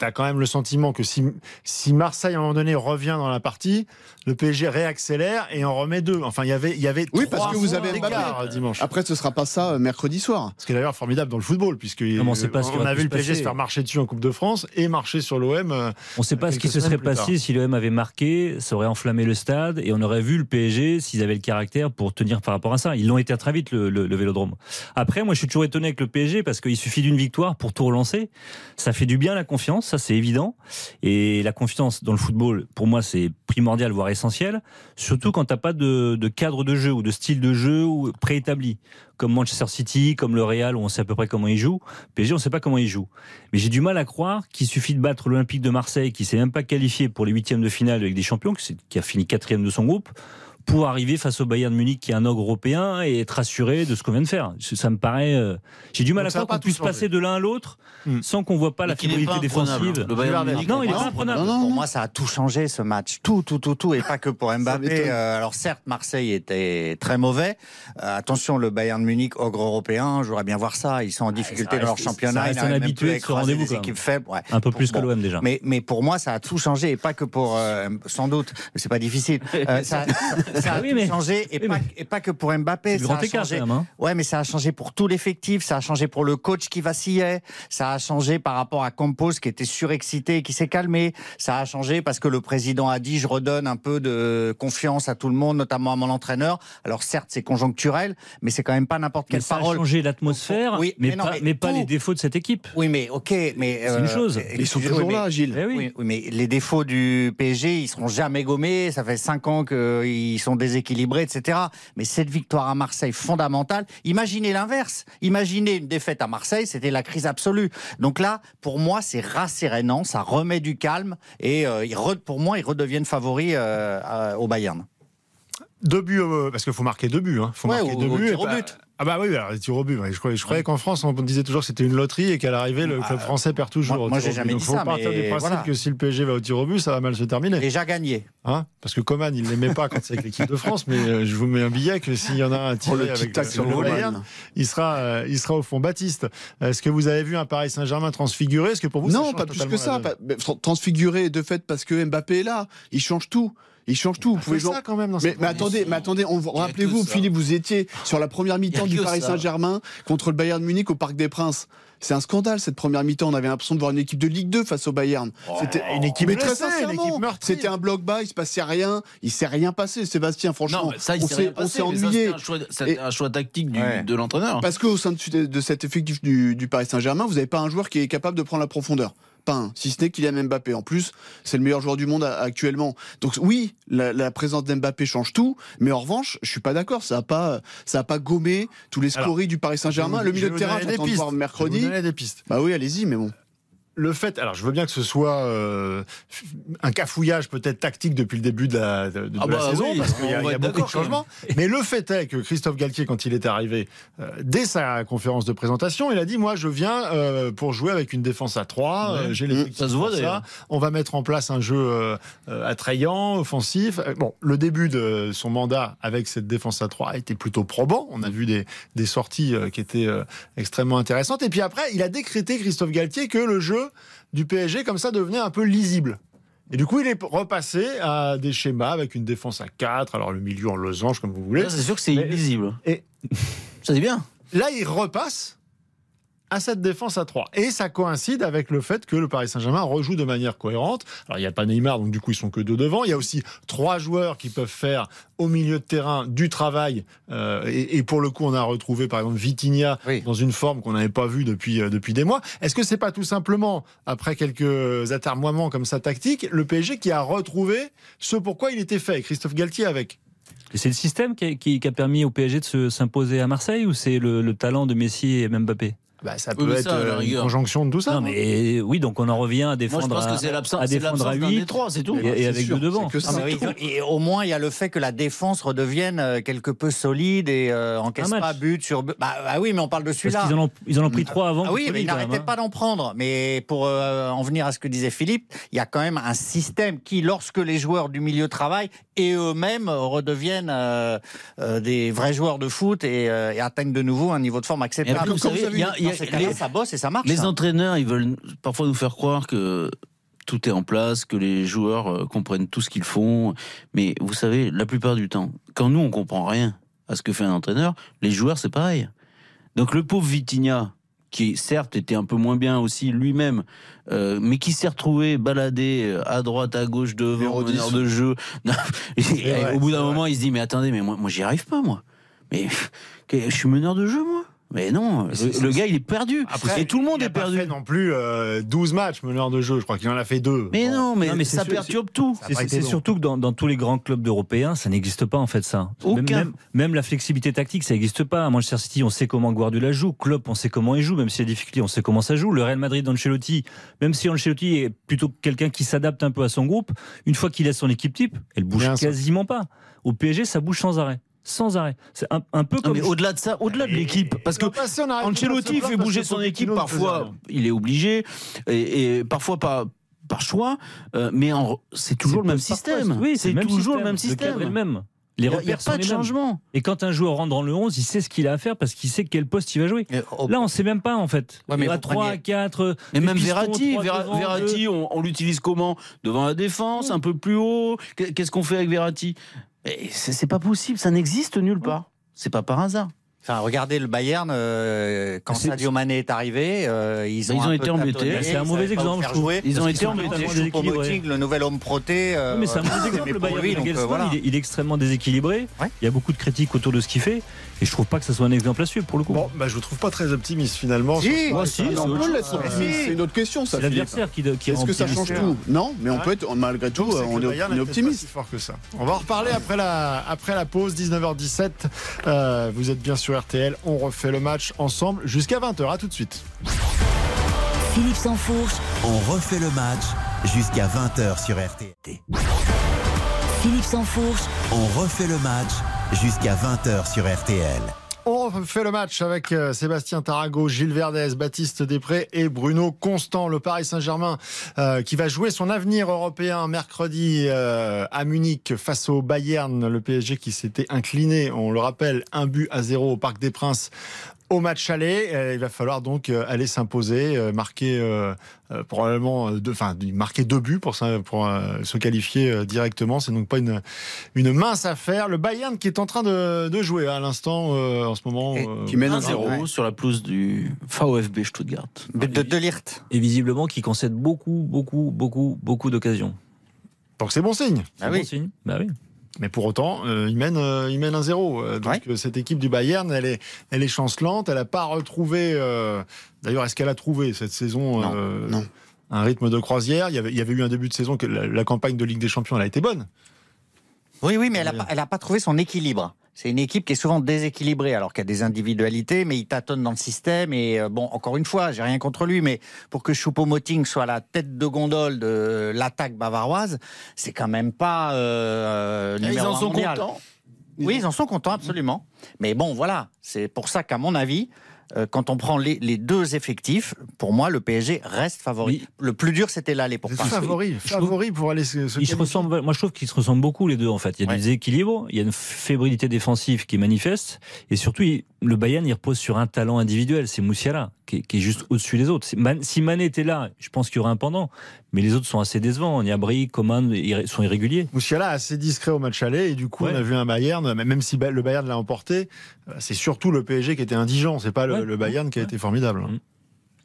T'as- T'as quand même le sentiment que si, si Marseille à un moment donné revient dans la partie, le PSG réaccélère et en remet deux. Enfin, il y avait, il y avait Oui, trois parce que vous avez Mbappé. dimanche. Après, ce sera pas ça euh, mercredi soir. Ce qui est d'ailleurs formidable dans le football, puisque Non, on sait pas a vu le PSG se faire marcher dessus en Coupe de France et marcher sur l'OM. euh, On ne sait pas ce qui se serait passé si l'OM avait marqué, ça aurait enflammé le stade et on aurait vu le PSG s'ils avaient le caractère pour tenir par rapport à ça. Ils l'ont été très vite, le, le- le vélodrome. Après, moi, je suis toujours étonné avec le PSG parce qu'il suffit d'une victoire pour tout relancer. Ça fait du bien la confiance. Ça c'est évident. Et la confiance dans le football, pour moi, c'est primordial, voire essentiel. Surtout quand t'as pas de, cadre de jeu ou de style de jeu préétabli, comme Manchester City, comme le Real, où on sait à peu près comment ils jouent. PSG, on sait pas comment ils jouent. Mais j'ai du mal à croire qu'il suffit de battre l'Olympique de Marseille, qui s'est même pas qualifié pour les huitièmes de finale avec des champions, qui a fini quatrième de son groupe, pour arriver face au Bayern de Munich, qui est un ogre européen, et être assuré de ce qu'on vient de faire. Ça me paraît. euh, J'ai du mal Donc à croire qu'on puisse changer. passer de l'un à l'autre Hmm. sans qu'on voit pas la imprenable, défensive. hein. Le Bayern Munich Non, il est pas imprenable. Non, non, Pour moi, ça a tout changé ce match. Tout, tout, tout, tout. Et pas que pour Mbappé. Euh, alors certes, Marseille était très mauvais. Euh, attention, le Bayern de Munich, ogre européen, j'aurais bien voir ça. Ils sont en difficulté dans leur championnat. ça reste Ils n'arrivent un même habitué plus à de ce rendez-vous. Ouais. Un peu plus que l'OM déjà. Mais, mais pour moi, ça a tout changé et pas que pour, euh, sans doute, mais c'est pas difficile. (laughs) Euh, ça, ça- ça a Oui, tout mais- changé et, oui, pas, mais- et pas que pour Mbappé. Ça grand a écart changé. même. hein. Ouais, mais ça a changé pour tout l'effectif, ça a changé pour le coach qui vacillait, ça a changé par rapport à Campos qui était surexcité et qui s'est calmé, ça a changé parce que le président a dit je redonne un peu de confiance à tout le monde, notamment à mon entraîneur. Alors certes, c'est conjoncturel, mais c'est quand même pas n'importe quelle ça a parole. changé l'atmosphère, Oui, mais, mais non, pas, mais mais pas tout. les défauts de cette équipe. Oui, mais ok, mais C'est une chose. euh, Ils sont toujours là, Gilles. Eh oui. oui, oui, mais les défauts du PSG, ils seront jamais gommés. Ça fait cinq ans qu'ils sont déséquilibrés, etc. Mais cette victoire à Marseille fondamentale. Imaginez l'inverse. Imaginez une défaite à Marseille, c'était la crise absolue. Donc là, pour moi, c'est rassérénant, ça remet du calme et euh, ils re- pour moi, ils redeviennent favoris euh, au Bayern. Deux buts, euh, parce qu'il faut marquer deux buts. Hein. faut Ouais, marquer au- deux au buts. tir et au pas- but. Ah bah oui, alors les tirs au but. Je croyais, je croyais qu'en France, on disait toujours que c'était une loterie et qu'à l'arrivée, le club français perd toujours. moi- moi, j'ai jamais dit faut ça, partir mais du principe voilà. que si le PSG va au tir au but, ça va mal se terminer. Déjà gagné. Hein? Parce que Coman, il l'aimait pas quand c'est avec l'équipe de France, mais euh, je vous mets un billet que s'il y en a un Oh, tiré le avec le, sur le le Bayern, Bayern. il sera, euh, il sera au fond. Baptiste, est-ce que vous avez vu un Paris Saint-Germain transfiguré? Est-ce que pour vous, non, pas plus que ça. pas- transfiguré de fait parce que Mbappé est là. Il change tout. Il change tout. Vous Faites pouvez jouer- ça quand même dans Mais, attendez, mais attendez, on, rappelez-vous. Philippe, vous étiez sur la première mi-temps du Paris. Saint-Germain contre le Bayern de Munich au Parc des Princes. C'est un scandale cette première mi-temps. On avait l'impression de voir une équipe de Ligue 2 face au Bayern. C'était une équipe mais blessée, très sincèrement, une équipe meurtrie. C'était un bloc bas, il se passait rien, il s'est rien passé. Sébastien, franchement, Non, ça, il on s'est ennuyé. c'était un choix- C'était Et- un choix tactique du- Ouais. de l'entraîneur. Parce qu'au sein de, de cet effectif du, du Paris Saint-Germain, vous n'avez pas un joueur qui est capable de prendre la profondeur. Pas un, si ce n'est Kylian Mbappé. En plus, c'est le meilleur joueur du monde a- actuellement. Donc oui, la, la présence d'Mbappé change tout, mais en revanche, je suis pas d'accord. Ça a pas, ça a pas gommé tous les Alors, scories du Paris Saint-Germain. Le milieu de terrain, j'attends de voir mercredi. des pistes. Bah oui, allez-y, mais bon. Le fait, alors je veux bien que ce soit euh, un cafouillage peut-être tactique depuis le début de la, de, de Ah la bah saison, oui, parce qu'il y a, y beaucoup de changements. Mais le fait est que Christophe Galtier, quand il est arrivé, euh, dès sa conférence de présentation, il a dit Moi, je viens euh, pour jouer avec une défense à 3, Ouais. j'ai Mmh, l'effectif ça se voit, d'ailleurs. On va mettre en place un jeu euh, euh, attrayant, offensif. Euh, Bon, le début de son mandat avec cette défense à 3 a été plutôt probant. On a vu des, des sorties euh, qui étaient euh, extrêmement intéressantes. Et puis après, il a décrété, Christophe Galtier, que le jeu du PSG, comme ça, devenait un peu lisible. Et du coup, il est repassé à des schémas avec une défense à 4, alors le milieu en losange, comme vous voulez. C'est sûr que c'est illisible. Et Ça, c'est bien. là, il repasse à cette défense à 3. Et ça coïncide avec le fait que le Paris Saint-Germain rejoue de manière cohérente. Alors, il n'y a pas Neymar, donc du coup, ils sont que deux devant. Il y a aussi trois joueurs qui peuvent faire au milieu de terrain du travail. Euh, et, et pour le coup, on a retrouvé, par exemple, Vitinha Oui. dans une forme qu'on n'avait pas vue depuis, euh, depuis des mois. Est-ce que c'est pas tout simplement, après quelques atermoiements comme ça tactiques, le PSG qui a retrouvé ce pourquoi il était fait, Christophe Galtier avec? C'est le système qui a, qui- qui a permis au PSG de se- s'imposer à Marseille ou c'est le, le talent de Messi et Mbappé? Bah, Ça peut être ça, euh, une conjonction de tout ça. Non, mais oui, donc on en revient à Moi, je défendre pense à, que c'est l'absence à c'est défendre à l'absence d'un 8 des trois, c'est tout. et, avec sûr, deux devant. ils- et au moins, il y a le fait que la défense redevienne euh, quelque peu solide et euh, encaisse pas but sur but. Bah, bah oui, mais on parle de celui-là. ont, ils en ont pris trois avant. Ah oui, mais ils n'arrêtaient hein. pas d'en prendre. Mais pour euh, en venir à ce que disait Philippe, il y a quand même un système qui, lorsque les joueurs du milieu travaillent et eux-mêmes redeviennent euh, euh, des vrais joueurs de foot et, euh, et atteignent de nouveau un niveau de forme acceptable. il y a- vu, il y a- dans ces cas-là, les- ça bosse et ça marche. Les ça. entraîneurs, ils veulent parfois nous faire croire que tout est en place, que les joueurs euh, comprennent tout ce qu'ils font. Mais vous savez, la plupart du temps, quand nous, on comprend rien à ce que fait un entraîneur, les joueurs, c'est pareil. Donc le pauvre Vitinha, qui certes était un peu moins bien aussi lui-même, euh, mais qui s'est retrouvé baladé euh, à droite, à gauche, devant, meneur 10. de jeu. (laughs) Non, et vrai, au bout d'un moment, il se dit, mais attendez, mais moi, moi j'y arrive pas, moi. Mais (laughs) que- je suis meneur de jeu, moi. Mais non, Mais le, le gars il est perdu. Après, et tout le monde il a est pas perdu. fait non plus euh, 12 matchs meneur de jeu. Je crois qu'il en a fait deux. Mais Bon. non, mais, Non, mais c'est ça sûr, perturbe tout. C'est- surtout que dans, dans tous les grands clubs européens, ça n'existe pas en fait ça. Même, Aucun. même, même la flexibilité tactique, ça n'existe pas. À Manchester City, on sait comment Guardiola joue. Klopp, on sait comment il joue. Même s'il y a des difficultés, on sait comment ça joue. Le Real Madrid d'Ancelotti, même si Ancelotti est plutôt quelqu'un qui s'adapte un peu à son groupe, une fois qu'il a son équipe type, elle bouge Bien quasiment pas. Au PSG, ça bouge sans arrêt. Sans arrêt. C'est un, un peu Non, comme. mais au-delà de ça, au-delà de l'équipe, parce que Ancelotti fait bouger son équipe parfois, il est obligé, et, et parfois par, par choix, euh, mais en- c'est toujours le même système. Oui, c'est toujours le même système. cadre est le même. Les Il n'y a, pas de changement. Et quand un joueur rentre dans le 11, il sait ce qu'il a à faire parce qu'il sait quel poste il va jouer. Là, on ne sait même pas en fait. Ouais, mais il y a vous 3, preniez- 4. Mais même pistons, Verratti, devant, Verratti, on, on l'utilise comment? Devant la défense, un peu plus haut. Qu'est- Qu'est-ce qu'on fait avec Verratti? C'est c'est pas possible, ça n'existe nulle part. C'est pas par hasard. Enfin, regardez le Bayern, euh, quand C'est- Sadio Mané est arrivé, euh, ils ont, ils été embêtés. c'est un mauvais exemple, je trouve. Ils ont été embêtés. Moting, le nouvel homme proté. euh, Oui, mais c'est un mauvais exemple, mais le Bayern lui, donc, euh, voilà. il, est, il est extrêmement déséquilibré. Ouais. Il y a beaucoup de critiques autour de ce qu'il fait. Et je trouve pas que ça soit un exemple à suivre pour le coup. Bon, bah, je vous trouve pas très optimiste finalement. Si. ce match. si, Ah, c'est Euh, une autre question, ça. c'est l'adversaire qui, qui Est-ce que ça change tout Non, mais on Ouais. peut être, malgré tout, on est, optimiste. si fort que ça. On va en reparler après la, après la pause, 19h17. Euh, vous êtes bien sur RTL. On refait le match ensemble jusqu'à 20h. À tout de suite. Philippe Sansfourche, On refait le match jusqu'à 20h sur RTL. Philippe Sansfourche, On refait le match jusqu'à 20h sur RTL. On refait le match avec euh, Sébastien Tarago, Gilles Verdez, Baptiste Després et Bruno Constant. Le Paris Saint-Germain euh, qui va jouer son avenir européen mercredi euh, à Munich face au Bayern. Le PSG qui s'était incliné, on le rappelle, un but à zéro au Parc des Princes au match aller. Euh, il va falloir donc euh, aller s'imposer, euh, marquer euh, euh, probablement deux, enfin marquer deux buts pour, ça- pour euh, se qualifier directement. C'est donc pas une, une mince affaire. Le Bayern qui est en train de, de jouer à l'instant euh, en ce moment. Et euh, Qui mène 1-0 Ouais. sur la pelouse du VfB Stuttgart. De Delirte. Et visiblement, qui concède beaucoup, beaucoup, beaucoup, beaucoup d'occasions. Donc c'est bon signe. Ah oui. bon signe Bah oui. Mais pour autant, euh, il mène, euh, il mène un zéro. Euh, donc Ouais. euh, cette équipe du Bayern, elle est, elle est chancelante. Elle n'a pas retrouvé. D'ailleurs, est-ce qu'elle a trouvé cette saison Non, non. un rythme de croisière? Il y, avait, il y avait eu un début de saison que la, la campagne de Ligue des Champions, elle a été bonne. Oui, oui, mais elle n'a pas, pas trouvé son équilibre. C'est une équipe qui est souvent déséquilibrée, alors qu'il y a des individualités, mais il tâtonne dans le système. Et euh, bon, encore une fois, j'ai rien contre lui, mais pour que Choupo-Moting soit la tête de gondole de l'attaque bavaroise, c'est quand même pas euh, Ils numéro en sont mondial. contents. Oui, ils en sont contents, absolument. Mais bon, voilà, c'est pour ça qu'à mon avis, euh, quand on prend les, les deux effectifs, pour moi, le PSG reste favori. Le plus dur, c'était l'aller pour C'est Paris. favori, favori pour aller se, se Ils se ressemblent, moi je trouve qu'ils se ressemblent beaucoup les deux en fait. Il y a Ouais. du déséquilibre, il y a une fébrilité défensive qui est manifeste, et surtout il- le Bayern il repose sur un talent individuel, c'est Moussiala qui est, qui est juste au-dessus des autres. Si Man- Si Mané était là, je pense qu'il y aurait un pendant, mais les autres sont assez décevants. Niabri, Coman sont irréguliers. Moussiala assez discret au match aller et du coup Ouais. on a vu un Bayern, même si le Bayern l'a emporté, euh, c'est surtout le PSG qui était indigent, c'est pas le, Ouais. le Bayern qui a Ouais. été formidable. Mm.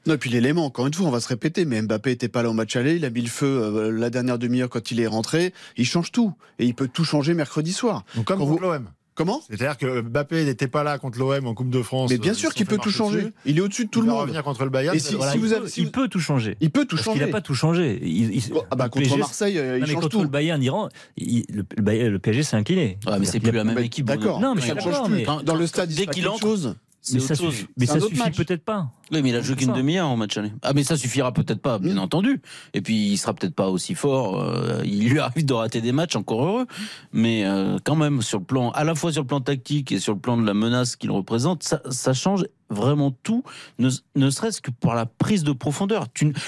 Non, et puis l'élément, encore une fois, on va se répéter, mais Mbappé était pas là au match aller, il a mis le feu euh, la dernière demi-heure quand il est rentré, il change tout. Et il peut tout changer mercredi soir. Donc comme vous- l'OM. Comment? C'est-à-dire que Mbappé n'était pas là contre l'OM en Coupe de France. Mais bien euh, sûr qu'il peut tout changer. dessus. Il est au-dessus de tout Il le va monde. revenir contre le Bayern. Et si- voilà, si il, vous peut, avez- si il vous- peut tout changer. Il peut tout Parce changer. qu'il n'a pas tout changé. Il- il- Ah bah, le contre PSG Marseille, non, il mais change contre tout. le Bayern, il rend- il- le, le Bayern- le PSG s'est incliné. Ouais, mais c'est Il plus la même équipe. D'accord. Non, mais ça ne change plus. mais- Quand- Dans le stade, il dès qu'il entre, chose. Mais ça, chose. suffit, mais ça peut-être pas. Oui, mais il a joué qu'une demi-heure en match aller. Ah, mais ça suffira peut-être pas, bien Mm. entendu. Et puis, il sera peut-être pas aussi fort. euh, il lui (laughs) arrive de rater des matchs, encore heureux. Mais euh, quand même, sur le plan, à la fois sur le plan tactique et sur le plan de la menace qu'il représente, ça, ça change vraiment tout, ne, ne serait-ce que par la prise de profondeur.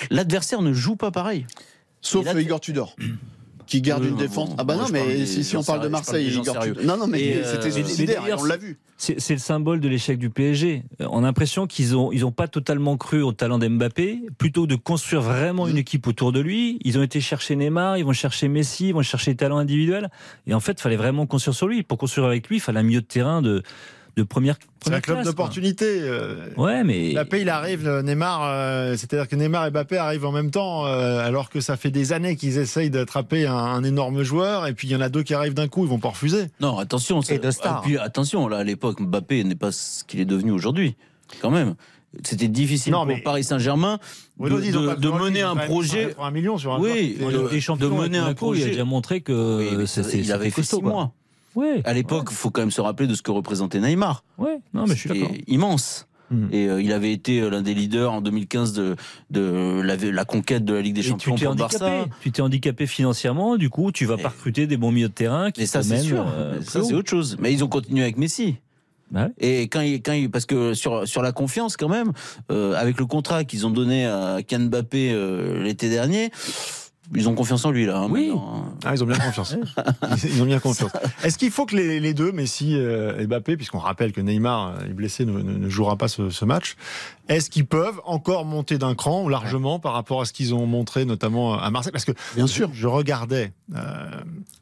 L'adversaire ne joue pas pareil. Sauf là, Igor Tudor. (clears throat) Qui garde une défense. ah bah non, mais si, on parle de Marseille, sérieux. Tudor. Non, non, mais c'était euh, mais- suicidaire, on l'a vu. C'est le symbole de l'échec du PSG. Euh, On a l'impression qu'ils ont, ils ont pas totalement cru au talent d'Mbappé. Plutôt de construire vraiment une équipe autour de lui, ils ont été chercher Neymar, ils vont chercher Messi, ils vont chercher les talents individuels. Et en fait, il fallait vraiment construire sur lui. Pour construire avec lui, il fallait un milieu de terrain de, de première, C'est un première club d'opportunité. euh, Ouais, mais. Mbappé, il arrive, euh, Neymar, euh, c'est-à-dire que Neymar et Mbappé arrivent en même temps, euh, alors que ça fait des années qu'ils essayent d'attraper un, un énorme joueur, et puis il y en a deux qui arrivent d'un coup, ils vont pas refuser. Non, attention. Et de stars. puis, attention, là, à l'époque, Mbappé n'est pas ce qu'il est devenu aujourd'hui. quand même. C'était difficile Non, pour mais- Paris Saint-Germain de, mener un projet. 180 millions sur un Oui, de- mener un Monaco, il a projet. déjà montré que Oui, c'est- ça, c'est- il avait c'était fait quoi. Ouais. À l'époque, il faut quand même se rappeler de ce que représentait Neymar. Ouais, non, mais je suis d'accord. immense. Mhm. Et euh, il avait été euh, l'un des leaders en 2015 de, de la, la conquête de la Ligue des tu Champions pour handicapé. Barça. Tu t'es handicapé financièrement, du coup, tu vas Et- pas recruter des bons milieux de terrain qui Et ça, c'est sûr. euh, Mais ça, c'est autre chose. Mais ils ont continué avec Messi. Bah ouais. Et quand il, quand il- parce que sur, sur la confiance, quand même, euh, avec le contrat qu'ils ont donné à Kylian Mbappé l'été dernier, ils ont confiance en lui, là. hein, Oui. hein. Ah, ils ont bien confiance. (laughs) (laughs) Ils ont bien confiance. Est-ce qu'il faut que les, les deux, Messi euh, et Mbappé, puisqu'on rappelle que Neymar euh, est blessé, ne, ne- ne jouera pas ce, ce match, est-ce qu'ils peuvent encore monter d'un cran ou largement par rapport à ce qu'ils ont montré, notamment à Marseille? Parce que Bien sûr. je regardais euh,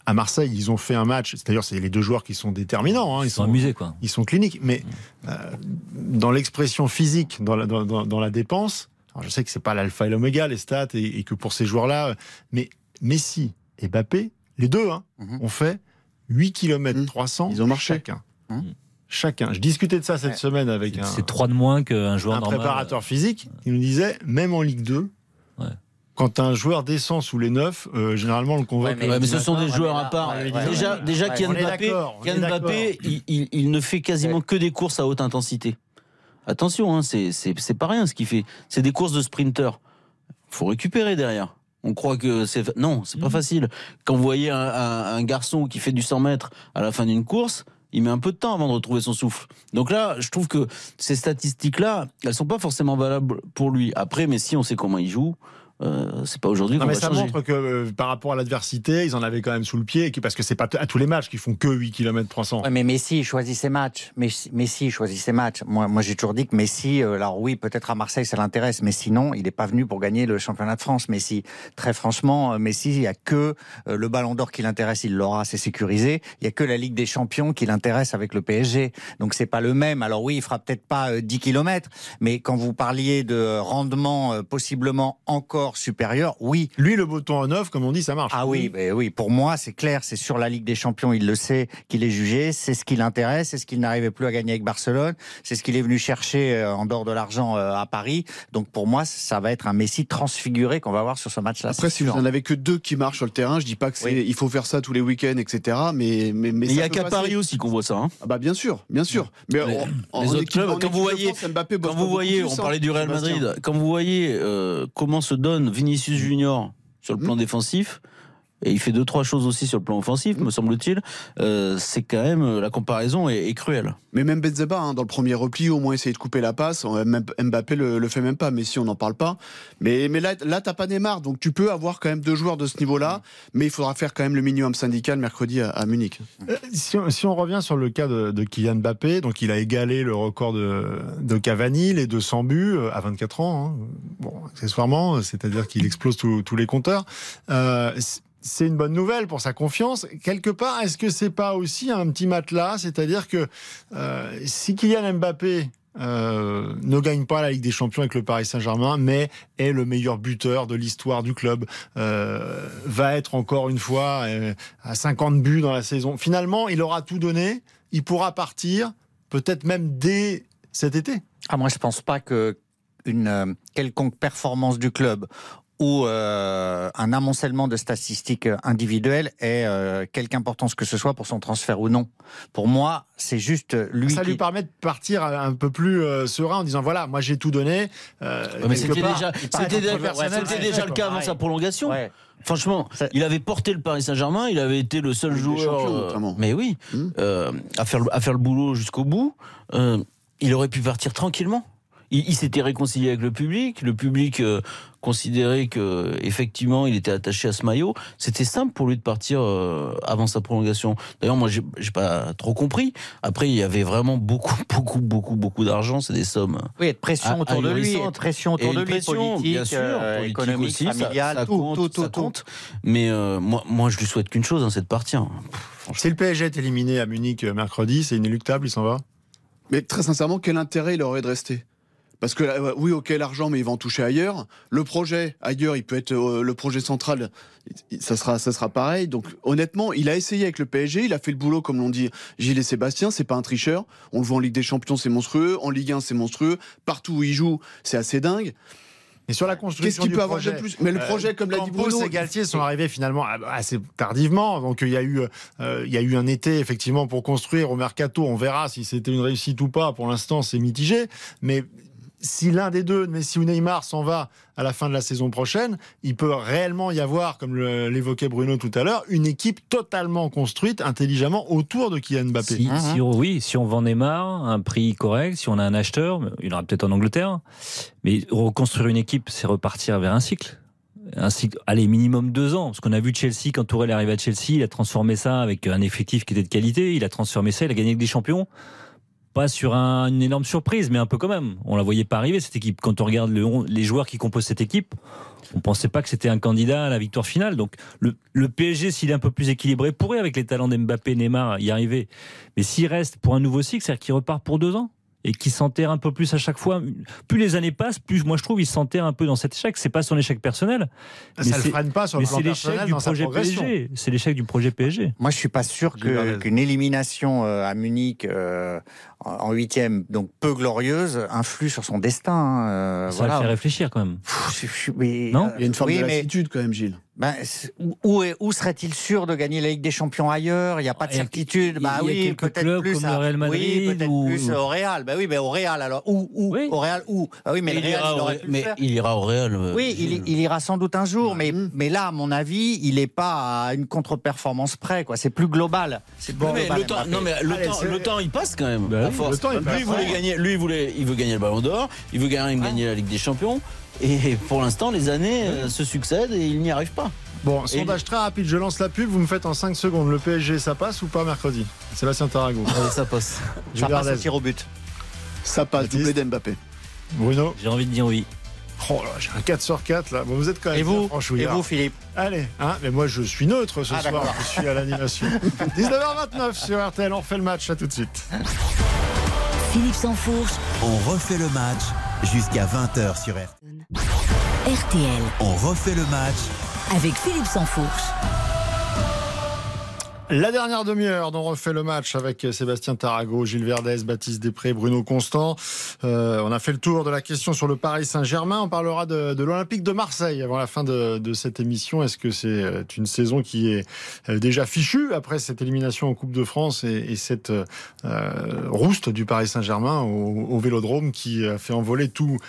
à Marseille, ils ont fait un match. D'ailleurs, c'est les deux joueurs qui sont déterminants. hein, Ils sont amusés, quoi. ils sont cliniques, mais euh, dans l'expression physique, dans la, dans, dans- dans la dépense, alors je sais que c'est pas l'alpha et l'oméga les stats et, et que pour ces joueurs-là, euh, mais Messi et Mbappé, les deux, hein, Mhm. ont fait 8 km Mhm. 300 Ils ont marché. chacun. Mhm. Chacun. Je discutais de ça cette Ouais. semaine avec un, C'est trois de moins qu'un joueur un normal. préparateur physique qui nous disait, même en Ligue 2, Ouais. quand un joueur descend sous les 9, généralement on le convoque. Ouais, mais- Ouais, mais ce sont des joueurs à part. ouais, déjà, ouais. déjà Kylian Mbappé il, il- il ne fait quasiment que des courses à haute intensité. Attention, hein, c'est pas rien ce qu'il fait. C'est des courses de sprinter. faut récupérer derrière. On croit que c'est. Non, c'est pas facile. Quand vous voyez un, un- un garçon qui fait du 100 mètres à la fin d'une course, il met un peu de temps avant de retrouver son souffle. Donc là, je trouve que ces statistiques-là, elles sont pas forcément valables pour lui. Après, mais si on sait comment il joue, euh, c'est pas aujourd'hui qu'on mais va ça changer. montre que euh, par rapport à l'adversité, ils en avaient quand même sous le pied, et que- parce que c'est pas à tous les matchs qu'ils font que 8 km 300. Ouais, mais Messi choisit ses matchs. Messi, choisit ses matchs. Moi, moi j'ai toujours dit que Messi, euh, alors oui, peut-être à Marseille ça l'intéresse, mais sinon, il n'est pas venu pour gagner le championnat de France. Messi, très franchement, euh, Messi, il n'y a que euh, le Ballon d'Or qui l'intéresse, il l'aura, c'est sécurisé. Il y a que la Ligue des Champions qui l'intéresse avec le PSG. Donc c'est pas le même. Alors oui, il fera peut-être pas euh, 10 km, mais quand vous parliez de rendement euh, possiblement encore supérieur, oui, Lui, le bouton en off, comme on dit, ça marche. ah oui, ben oui, pour moi, c'est clair, c'est sur la Ligue des Champions, il le sait qu'il est jugé, c'est ce qui l'intéresse, c'est ce qu'il n'arrivait plus à gagner avec Barcelone, c'est ce qu'il est venu chercher euh, en dehors de l'argent euh, à Paris. Donc pour moi, ça va être un Messi transfiguré qu'on va voir sur ce match-là. Après, si vous sûr. en avez que deux qui marchent sur le terrain, je dis pas que c'est, Oui. il faut faire ça tous les week-ends, etc. Mais, mais, mais Mais il y a qu'à. Paris aussi qu'on voit ça. hein. Ah bah bien sûr, bien sûr. Mais Les- en- en les autres équipe- clubs, en quand vous voyez- France, Mbappé bosse Quand vous voyez, on hein, parlait du Real. Madrid, quand vous voyez euh, comment se donne Vinicius Junior sur le plan défensif, et il fait deux trois choses aussi sur le plan offensif, me semble-t-il, euh, c'est quand même euh, la comparaison est, est cruelle. Mais même Benzema, hein, dans le premier repli, au moins essayer de couper la passe. Euh, Mbappé le, le fait même pas, mais si on n'en parle pas. Mais, mais là, là t'as pas Neymar, donc tu peux avoir quand même deux joueurs de ce niveau-là, mais il faudra faire quand même le minimum syndical mercredi à, à Munich. Euh, Si on, si on revient sur le cas de, de Kylian Mbappé, donc il a égalé le record de, de Cavani, les 200 buts à 24 ans. hein. Bon, accessoirement, c'est-à-dire qu'il explose tous- les compteurs. Euh, c'est une bonne nouvelle pour sa confiance. Quelque part, est-ce que c'est pas aussi un petit matelas? C'est-à-dire que euh, si Kylian Mbappé euh, ne gagne pas la Ligue des Champions avec le Paris Saint-Germain, mais est le meilleur buteur de l'histoire du club, euh, va être encore une fois à 50 buts dans la saison. Finalement, il aura tout donné, il pourra partir, peut-être même dès cet été. Ah, moi, je pense pas que une quelconque performance du club ou euh, un amoncellement de statistiques individuelles ait euh, quelque importance que ce soit pour son transfert ou non. Pour moi, c'est juste lui Ça qui... lui permet de partir un peu plus euh, serein en disant voilà, moi j'ai tout donné. euh, mais c'était déjà, c'était ouais, le cas avant ouais. sa prolongation. Ouais. Franchement, il avait porté le Paris Saint-Germain, il avait été le seul joueur, euh, mais oui, Hmm. euh, à faire le- à faire le boulot jusqu'au bout. Euh, il aurait pu partir tranquillement. Il, il s'était réconcilié avec le public. Le public euh, considérait que effectivement il était attaché à ce maillot. C'était simple pour lui de partir euh, avant sa prolongation. D'ailleurs, moi, j'ai pas trop compris. Après, il y avait vraiment beaucoup, (laughs) beaucoup, beaucoup, beaucoup d'argent. C'est des sommes. Oui, et de pression autour de lui, et de pression autour Et de lui, pression, politique, bien sûr, euh, politique économique, aussi, ça- familiale, ça, tout, compte, tout, tout, ça tout. compte. Mais euh, moi, moi, je lui souhaite qu'une chose, hein, c'est de partir. Si le PSG est éliminé à Munich euh, mercredi, c'est inéluctable, il s'en va? Mais très sincèrement, quel intérêt il aurait de rester? Parce que euh, oui, ok, l'argent, mais il va en toucher ailleurs. Le projet ailleurs, il peut être euh, le projet central, ça sera, ça sera pareil. Donc honnêtement, il a essayé avec le PSG, il a fait le boulot comme l'ont dit Gilles et Sébastien. C'est pas un tricheur. On le voit en Ligue des Champions, c'est monstrueux. En Ligue 1, c'est monstrueux. Partout où il joue, c'est assez dingue. Et sur la construction Qu'est-ce qu'il peut avoir de plus? Mais le projet, comme l'a dit Bruno, et Galtier sont arrivés finalement assez tardivement. Donc il y a eu, euh, il y a eu un été effectivement pour construire au mercato. On verra si c'était une réussite ou pas. Pour l'instant, c'est mitigé. Mais si l'un des deux, Messi ou Neymar, s'en va à la fin de la saison prochaine, il peut réellement y avoir, comme l'évoquait Bruno tout à l'heure, une équipe totalement construite intelligemment autour de Kylian Mbappé. Si, si on- oui, si on vend Neymar, un prix correct, si on a un acheteur, il y en aura peut-être en Angleterre, mais reconstruire une équipe, c'est repartir vers un cycle. Un cycle, allez, minimum deux ans. Parce qu'on a vu Chelsea, quand Tourelle est arrivé à Chelsea, il a transformé ça avec un effectif qui était de qualité, il a transformé ça, il a gagné avec des champions. Pas sur un- une énorme surprise, mais un peu quand même. On la voyait pas arriver, cette équipe. Quand on regarde les joueurs qui composent cette équipe, on pensait pas que c'était un candidat à la victoire finale. Donc, le, le PSG, s'il est un peu plus équilibré, pourrait, avec les talents d'Mbappé, Neymar, y arriver. Mais s'il reste pour un nouveau cycle, c'est-à-dire qu'il repart pour deux ans et qu'il s'enterre un peu plus à chaque fois. Plus les années passent, plus moi je trouve il s'enterre un peu dans cet échec. C'est pas son échec personnel. Ça mais le c'est- freine pas sur mais le plan personnel du dans projet. PSG. C'est l'échec du projet PSG. Moi, je suis pas sûr qu'une élimination euh, à Munich euh, en huitième, donc peu glorieuse, influe sur son destin. hein, euh, Ça voilà. le fait réfléchir quand même. Pff, je- je- mais, Non euh, il y a une forme oui, de mais lassitude quand même, Gilles. Ben, où- où, serait-il sûr de gagner la Ligue des Champions ailleurs? Il n'y a pas de Il certitude. il y a Bah oui, quelques peut-être clubs plus comme à- le Real Madrid Oui, peut-être ou- plus au Real. Bah oui, mais au Real alors. Où, où? Oui. Au Real où? Ah oui, mais, le il Real, ira il au, aurait pu le mais faire. il ira au Real. euh, Oui, il, il ira sans doute un jour, mais, Mm. mais là, à mon avis, il n'est pas à une contre-performance près. quoi. C'est plus global. C'est Non, mais global, le temps, non mais le, Allez, temps, c'est- le temps il passe quand même. Bah à oui, force. le temps, il lui il voulait gagner, lui il voulait, il veut gagner le Ballon d'Or, il veut même gagner la Ligue des Champions. Et pour l'instant les années euh, se succèdent et il n'y arrive pas. Bon, sondage très rapide, je lance la pub, vous me faites en 5 secondes. Le PSG, ça passe ou pas mercredi? Sébastien Tarago. Allez, ça passe. (laughs) Ça passe tir au but. Ça passe, doublé d'Mbappé. Bruno J'ai envie de dire oui. Oh là, j'ai un 4 sur 4 là. Bon, vous êtes quand même Et vous, et vous, Philippe Allez, hein, mais moi je suis neutre ce Ah, soir, je suis à l'animation. (laughs) 19h29 sur RTL, on refait le match, à tout de suite. Philippe Sansfourche, On refait le match jusqu'à 20h sur RTL. RTL, On refait le match avec Philippe Sansfourche. La dernière demi-heure dont on refait le match avec Sébastien Tarago, Gilles Verdez, Baptiste Després, Bruno Constant. Euh, on a fait le tour de la question sur le Paris Saint-Germain. On parlera de, de l'Olympique de Marseille avant la fin de, de cette émission. Est-ce que c'est euh, une saison qui est euh, déjà fichue après cette élimination en Coupe de France et, et cette euh, rouste du Paris Saint-Germain au, au Vélodrome qui a fait envoler tout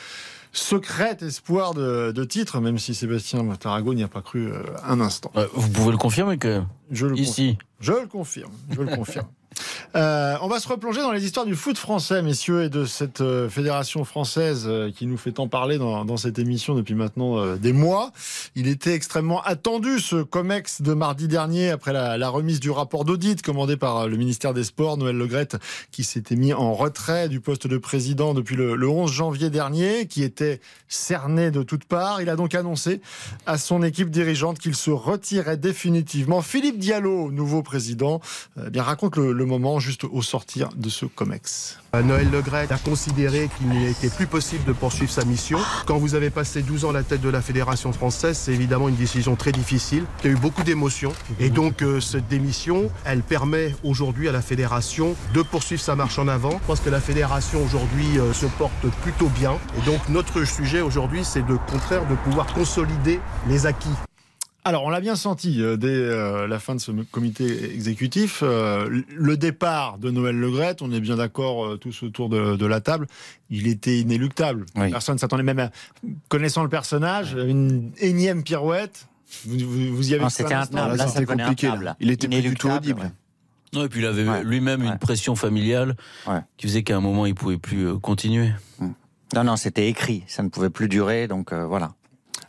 secret espoir de, de titre, même si Sébastien Tarago n'y a pas cru euh, un instant. Ouais, vous pouvez le confirmer que Je le confirme. ici. Je le confirme, je le confirme. Euh, on va se replonger dans les histoires du foot français, messieurs, et de cette euh, fédération française euh, qui nous fait tant parler dans, cette émission depuis maintenant des mois. Il était extrêmement attendu, ce COMEX de mardi dernier, après la, remise du rapport d'audit commandé par le ministère des Sports, Noël Legrette, qui s'était mis en retrait du poste de président depuis le, le 11 janvier dernier, qui était cerné de toutes parts. Il a donc annoncé à son équipe dirigeante qu'il se retirait définitivement. Philippe Diallo, nouveau président, eh bien raconte le, le moment juste au sortir de ce COMEX. Noël Legret a considéré qu'il n'était plus possible de poursuivre sa mission. Quand vous avez passé 12 ans à la tête de la Fédération française, c'est évidemment une décision très difficile, qui a eu beaucoup d'émotions. Et donc euh, cette démission, elle permet aujourd'hui à la Fédération de poursuivre sa marche en avant. Je pense que la Fédération aujourd'hui euh, se porte plutôt bien. Et donc notre sujet aujourd'hui, c'est de contraire de pouvoir consolider les acquis. Alors, on l'a bien senti euh, dès euh, la fin de ce comité exécutif. euh, le départ de Noël Legrette, on est bien d'accord euh, tous autour de, de la table, il était inéluctable. Oui. Personne ne s'attendait même à, connaissant le personnage, une énième pirouette. Vous, vous, vous y avez un c'était instant intenable. là, Là, c'était compliqué, là. Il était plus du tout Inéluctable, audible. ouais. Non, et puis il avait Ouais. lui-même Ouais. une pression familiale Ouais. qui faisait qu'à un moment il pouvait plus euh, continuer. Non, non, c'était écrit. Ça ne pouvait plus durer, donc euh, voilà.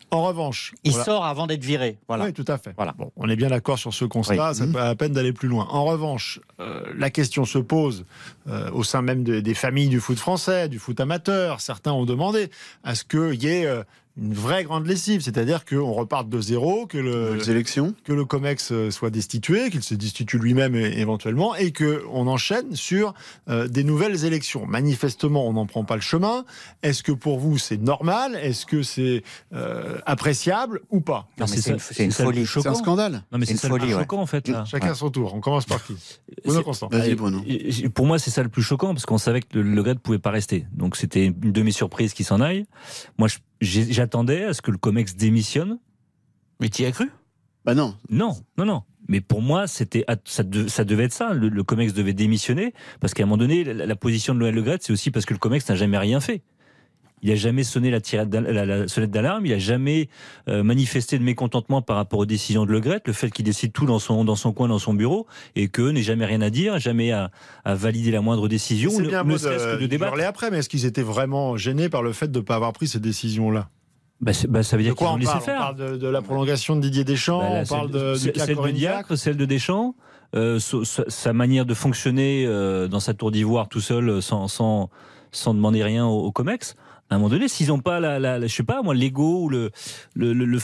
En revanche, Il voilà. sort avant d'être viré. Voilà. Oui, tout à fait. Voilà. Bon, on est bien d'accord sur ce constat, Oui. ça Mhm. pas la peine d'aller plus loin. En revanche, euh, la question se pose euh, au sein même de- des familles du foot français, du foot amateur. Certains ont demandé à ce qu'il y ait euh, une vraie grande lessive, c'est-à-dire qu'on reparte de zéro, que le, Les élections. que le COMEX euh, soit destitué, qu'il se destitue lui-même éventuellement, et qu'on enchaîne sur euh, des nouvelles élections. Manifestement, on n'en prend pas le chemin. Est-ce que pour vous, c'est normal? Est-ce que c'est euh, appréciable ou pas? C'est une- c'est une folie. C'est un scandale. Non, mais C'est une ça le plus folie, ouais. choquant en fait. Là. Chacun son tour. On commence par qui? Bruno Constant. Bruno. Pour moi, c'est ça le plus choquant parce qu'on savait que le, le ne pouvait pas rester. Donc c'était une demi-surprise qui s'en aille. Moi, je- j'attendais à ce que le COMEX démissionne. Mais tu y as cru? Bah non. Non, non, non. Mais pour moi, c'était ça, de- ça devait être ça. Le, le COMEX devait démissionner parce qu'à un moment donné, la, la position de Noël Le Gret, c'est aussi parce que le COMEX n'a jamais rien fait. Il n'a jamais sonné la, sonnette d'alarme. Il n'a jamais euh, manifesté de mécontentement par rapport aux décisions de Le Gret, le fait qu'il décide tout dans son, dans son coin, dans son bureau, et que n'ait jamais rien à dire, jamais à, à valider la moindre décision, C'est ne, bien ne serait-ce que de de débattre. après, mais est-ce qu'ils étaient vraiment gênés par le fait de ne pas avoir pris ces décisions-là? Bah, bah, ça veut De dire qu'ils quoi ont on laissé parle? On faire. parle de, de la prolongation de Didier Deschamps, Bah, là, on parle celle- de, du celle- de Diacre, celle de Deschamps, euh, sa, sa manière de fonctionner euh, dans sa tour d'ivoire tout seul, sans, sans, sans demander rien au, au Comex. À un moment donné, s'ils n'ont pas la, la- la- je sais pas, moi, l'ego ou le, le, le,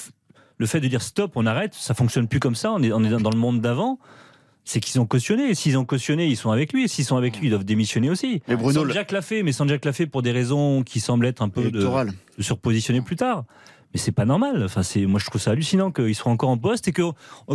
le fait de dire stop, on arrête, ça fonctionne plus comme ça, on est, on est dans le monde d'avant. C'est qu'ils ont cautionné. Et s'ils ont cautionné, ils sont avec lui. Et s'ils sont avec lui, ils doivent démissionner aussi. Mais Bruno, Sans le- Jack l'a fait, mais sans Jack l'a fait pour des raisons qui semblent être un peu de, de surpositionner plus tard. Mais c'est pas normal. Enfin, c'est, moi, je trouve ça hallucinant qu'ils soient encore en poste et que-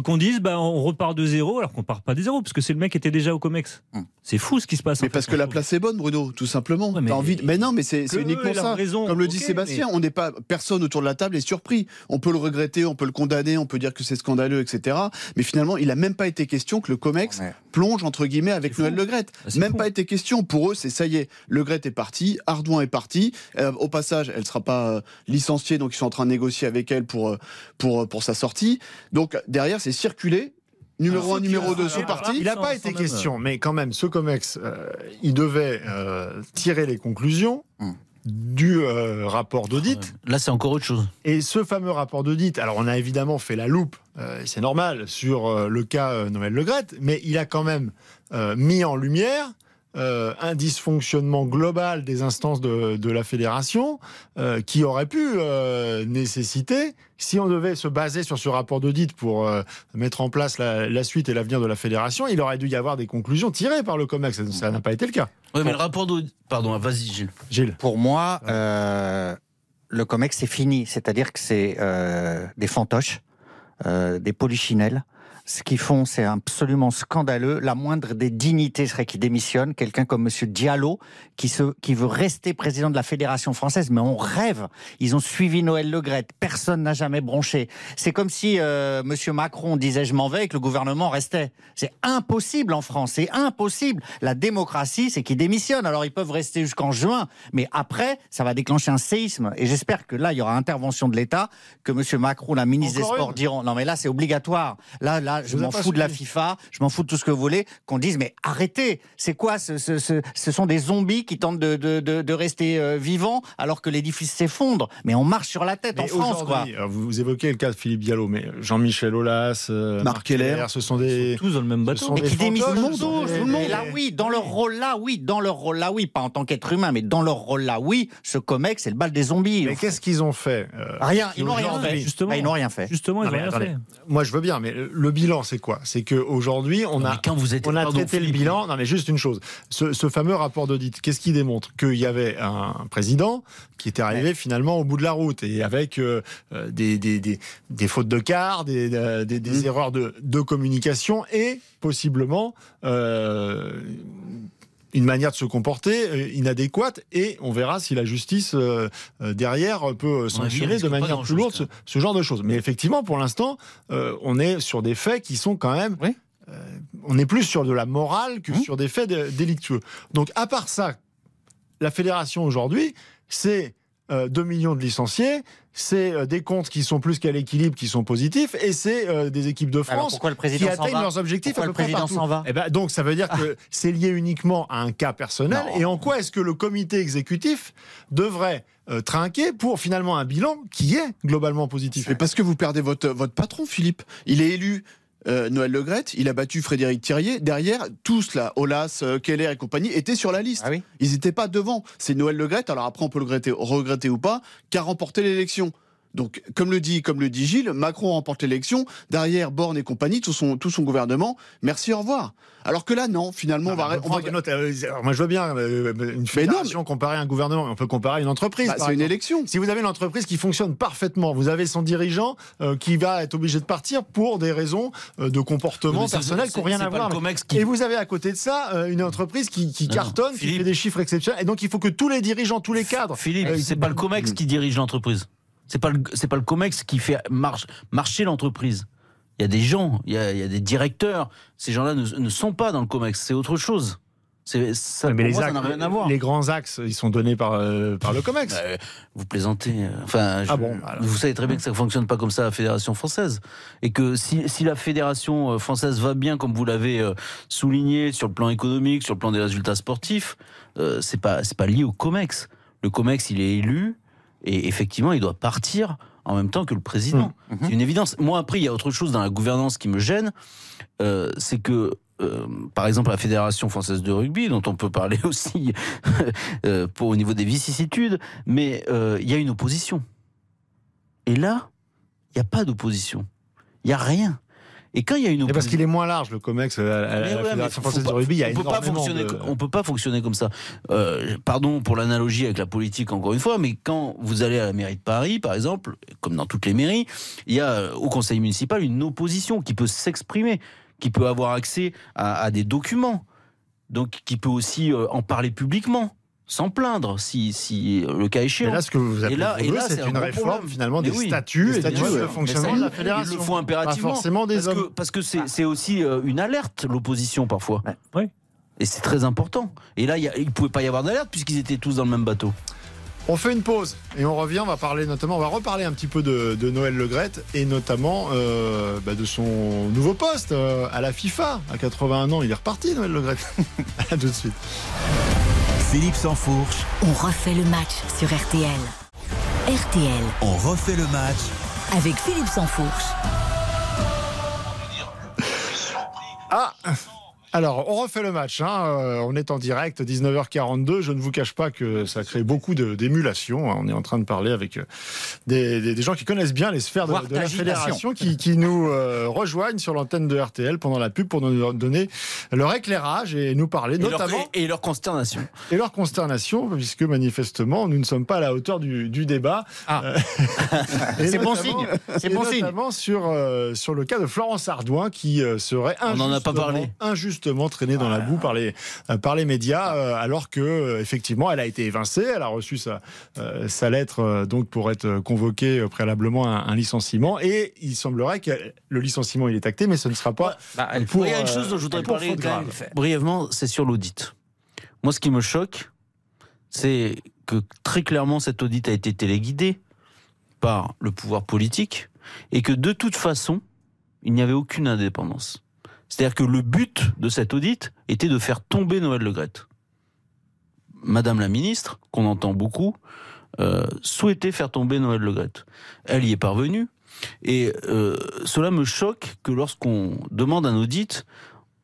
qu'on dise, bah, on repart de zéro, alors qu'on part pas de zéro, parce que c'est le mec qui était déjà au Comex. Hum. C'est fou ce qui se passe. Mais en parce fait, que la trouve. place est bonne, Bruno, tout simplement. Ouais, mais- T'as envie de- mais non, mais c'est c'est Que uniquement ça. raison, Comme le dit Sébastien, on n'est pas personne autour de la table est surpris. On peut le regretter, on peut le condamner, on peut dire que c'est scandaleux, etc. Mais finalement, il a même pas été question que le Comex Ouais. plonge entre guillemets avec Noël fou. Le Gret. Ah, c'est Même fou. pas été question. Pour eux, c'est ça y est, Le Gret est parti, Ardouin est parti. Euh, au passage, elle sera pas euh, licenciée, donc ils sont en train de négocier avec elle pour euh, pour euh, pour sa sortie. Donc derrière, c'est circulé. Numéro Alors, 1, ceux qui numéro ont- 2 sont partis. Il n'a pas été question, mais quand même, ce COMEX, euh, il devait euh, tirer les conclusions Hum. du euh, rapport d'audit. Là, c'est encore autre chose. Et ce fameux rapport d'audit, alors on a évidemment fait la loupe, euh, c'est normal, sur euh, le cas euh, Noël Le Gret, mais il a quand même euh, mis en lumière euh, un dysfonctionnement global des instances de, de la fédération euh, qui aurait pu euh, nécessiter, si on devait se baser sur ce rapport d'audit pour euh, mettre en place la, la suite et l'avenir de la fédération, il aurait dû y avoir des conclusions tirées par le COMEX. Ça- Ça n'a pas été le cas. Ouais, mais le rapport d'audit. Pardon, vas-y, Gilles. Gilles. Pour moi, euh, le COMEX, c'est fini. C'est-à-dire que c'est euh, des fantoches, euh, des polichinelles. Ce qu'ils font, c'est absolument scandaleux. La moindre des dignités serait qu'ils démissionnent. Quelqu'un comme Monsieur Diallo, qui, se, qui veut rester président de la Fédération française, mais on rêve. Ils ont suivi Noël Le Gret. Personne n'a jamais bronché. C'est comme si euh, Monsieur Macron disait je m'en vais et que le gouvernement restait. C'est impossible en France. C'est impossible. La démocratie, c'est qu'ils démissionnent. Alors ils peuvent rester jusqu'en juin, mais après, ça va déclencher un séisme. Et j'espère que là, il y aura intervention de l'État, que Monsieur Macron, la ministre Encore des Sports, diront non mais là, c'est obligatoire. Là, là, je m'en fous de la. FIFA, je m'en fous de tout ce que vous voulez. Qu'on dise mais arrêtez. C'est quoi ce, ce, ce, ce sont des zombies qui tentent de, de, de, de rester euh, vivants alors que l'édifice s'effondre. Mais on marche sur la tête en France, quoi. alors, Vous, évoquez le cas de Philippe Diallo, mais Jean-Michel Aulas, euh, Marc Keller. ce sont des. Tous dans le même bateau. sont Mais des qui tout le monde, sont là, oui, dans leur rôle là, oui, dans leur rôle là, oui, pas en tant qu'être humain, mais dans leur rôle là, oui, ce comex, c'est le bal des zombies. Mais qu'est-ce qu'ils ont fait euh, Rien, qui ils n'ont rien fait. justement. Ah, ils n'ont rien fait. Justement, ils Non, n'ont mais rien attendez. fait. Moi, je veux bien, mais le bilan, c'est quoi? C'est qu'aujourd'hui, on a. quand vous êtes. On a traité le bilan. Non, mais juste une chose. Ce, ce fameux rapport d'audit, qu'est-ce qu'il démontre? Qu'il y avait un président qui était arrivé finalement au bout de la route et avec euh, euh, des, des, des, des fautes de quart, des, euh, des, des erreurs de, de communication et possiblement euh, une manière de se comporter euh, inadéquate. Et on verra si la justice euh, euh, derrière peut sanctionner de manière plus lourde ce, genre de choses. Mais effectivement, pour l'instant, euh, on est sur des faits qui sont quand même Oui. euh, on est plus sur de la morale que Mmh. sur des faits dé- délictueux. Donc, à part ça, la fédération aujourd'hui, c'est euh, 2 millions de licenciés, c'est euh, des comptes qui sont plus qu'à l'équilibre, qui sont positifs, et c'est euh, des équipes de Alors France pourquoi le qui président atteignent leurs objectifs Pourquoi à le peu près président s'en va Eh ben, donc, ça veut dire que c'est lié uniquement à un cas personnel. Non. Et en quoi est-ce que le comité exécutif devrait euh, trinquer pour finalement un bilan qui est globalement positif? Mais parce que vous perdez votre, votre patron, Philippe. Il est élu. Euh, Noël Le Gret, il a battu Frédéric Thirier. Derrière, tous là, Olas, euh, Keller et compagnie étaient sur la liste. Ah oui Ils n'étaient pas devant. C'est Noël Le Gret, alors après on peut le regretter, regretter ou pas, qui a remporté l'élection. Donc, comme le dit, comme le dit Gilles, Macron remporte l'élection, derrière Borne et compagnie, tout son, tout son gouvernement, merci, au revoir. Alors que là, non, finalement, on va... Ah, on va- autre, euh, alors, moi, je veux bien euh, une fédération comparée à un gouvernement. On peut comparer une entreprise. Bah, par c'est une élection. Si vous avez une entreprise qui fonctionne parfaitement, vous avez son dirigeant euh, qui va être obligé de partir pour des raisons euh, de comportement Mais personnel qui n'ont rien à voir. qui- Et vous avez à côté de ça euh, une entreprise qui, qui Non, cartonne, qui fait des chiffres exceptionnels. Et donc il faut que tous les dirigeants, tous les cadres. Philippe, euh, c'est pas le Comex qui dirige l'entreprise. C'est pas le, c'est pas le Comex qui fait marche, marcher l'entreprise. Il y a des gens, il y a, il y a des directeurs. Ces gens-là ne, ne sont pas dans le Comex. C'est autre chose. Ça, Mais les, moi, axes- rien à voir. les grands axes, ils sont donnés par, euh, par le COMEX. Bah, vous plaisantez. euh, Enfin, je- Ah bon, alors. vous savez très bien que ça ne fonctionne pas comme ça, la Fédération française. Et que si, si la Fédération euh, française va bien, comme vous l'avez souligné, sur le plan économique, sur le plan des résultats sportifs, euh, c'est pas, c'est pas lié au COMEX. Le COMEX, il est élu, et effectivement, il doit partir en même temps que le président. C'est une évidence. Moi, après, il y a autre chose dans la gouvernance qui me gêne, euh, c'est que euh, par exemple, la Fédération française de rugby, dont on peut parler (laughs) aussi euh, pour, au niveau des vicissitudes, mais euh, il y a une opposition. Et là, il n'y a pas d'opposition. Il n'y a rien. Et quand il y a une Et opposition. parce qu'il est moins large, le COMEX, à la, à la Mais ouais, mais Fédération faut française pas- de rugby, il y a on peut pas énormément fonctionner, de... on peut pas fonctionner comme ça. Euh, pardon pour l'analogie avec la politique encore une fois, mais quand vous allez à la mairie de Paris, par exemple, comme dans toutes les mairies, il y a euh, au conseil municipal une opposition qui peut s'exprimer, qui peut avoir accès à, à des documents, donc qui peut aussi euh, en parler publiquement. Sans plaindre, si, si euh, le cas échéant. Et là, ce que vous appelez Et là- et c'est c'est un une réforme problème. finalement des oui, statuts des et statuts, de Mais fonctionnement ça, de la fédération. Il le faut impérativement. Pas forcément des parce hommes. Que, parce que c'est c'est aussi euh, une alerte, l'opposition, parfois. Oui. Et c'est très important. Et là, il y a- il ne pouvait pas y avoir d'alerte puisqu'ils étaient tous dans le même bateau. On fait une pause et on revient. On va parler notamment, on va reparler un petit peu de, de Noël Legrette et notamment euh, bah, de son nouveau poste euh, à la FIFA. À 81 ans, il est reparti, Noël Legrette. (laughs) à tout de suite. Philippe Sansfourche, On refait le match sur RTL. RTL on refait le match avec Philippe Sansfourche. Ah alors, on refait le match. hein. Euh, on est en direct, 19h42. Je ne vous cache pas que ça crée beaucoup de- d'émulation. hein. On est en train de parler avec euh, des, des- des gens qui connaissent bien les sphères de, la fédération, qui, qui nous euh, rejoignent sur l'antenne de RTL pendant la pub pour nous donner leur éclairage et nous parler Et leur, notamment et, et leur consternation. et leur consternation, puisque manifestement, nous ne sommes pas à la hauteur du, du débat. Ah. Euh, (laughs) C'est bon signe. C'est bon signe. notamment sur, euh, sur le cas de Florence Ardouin, qui euh, serait On n'en a pas injustement- parlé. Injustement traînée dans la boue par les, euh, par les médias, euh, alors que euh, effectivement, elle a été évincée, elle a reçu sa, euh, sa lettre donc pour être convoquée préalablement à un, un licenciement, et il semblerait que le licenciement il est acté, mais ce ne sera pas Bah, elle- pour, il y a une chose dont je voudrais parler quand même brièvement, c'est sur l'audit. Moi, ce qui me choque, c'est que très clairement, cet audit a été téléguidé par le pouvoir politique et que de toute façon, il n'y avait aucune indépendance. C'est-à-dire que le but de cet audit était de faire tomber Noël Legrette. Madame la ministre, qu'on entend beaucoup, euh, souhaitait faire tomber Noël Legrette. Elle y est parvenue. Et euh, cela me choque que lorsqu'on demande un audit,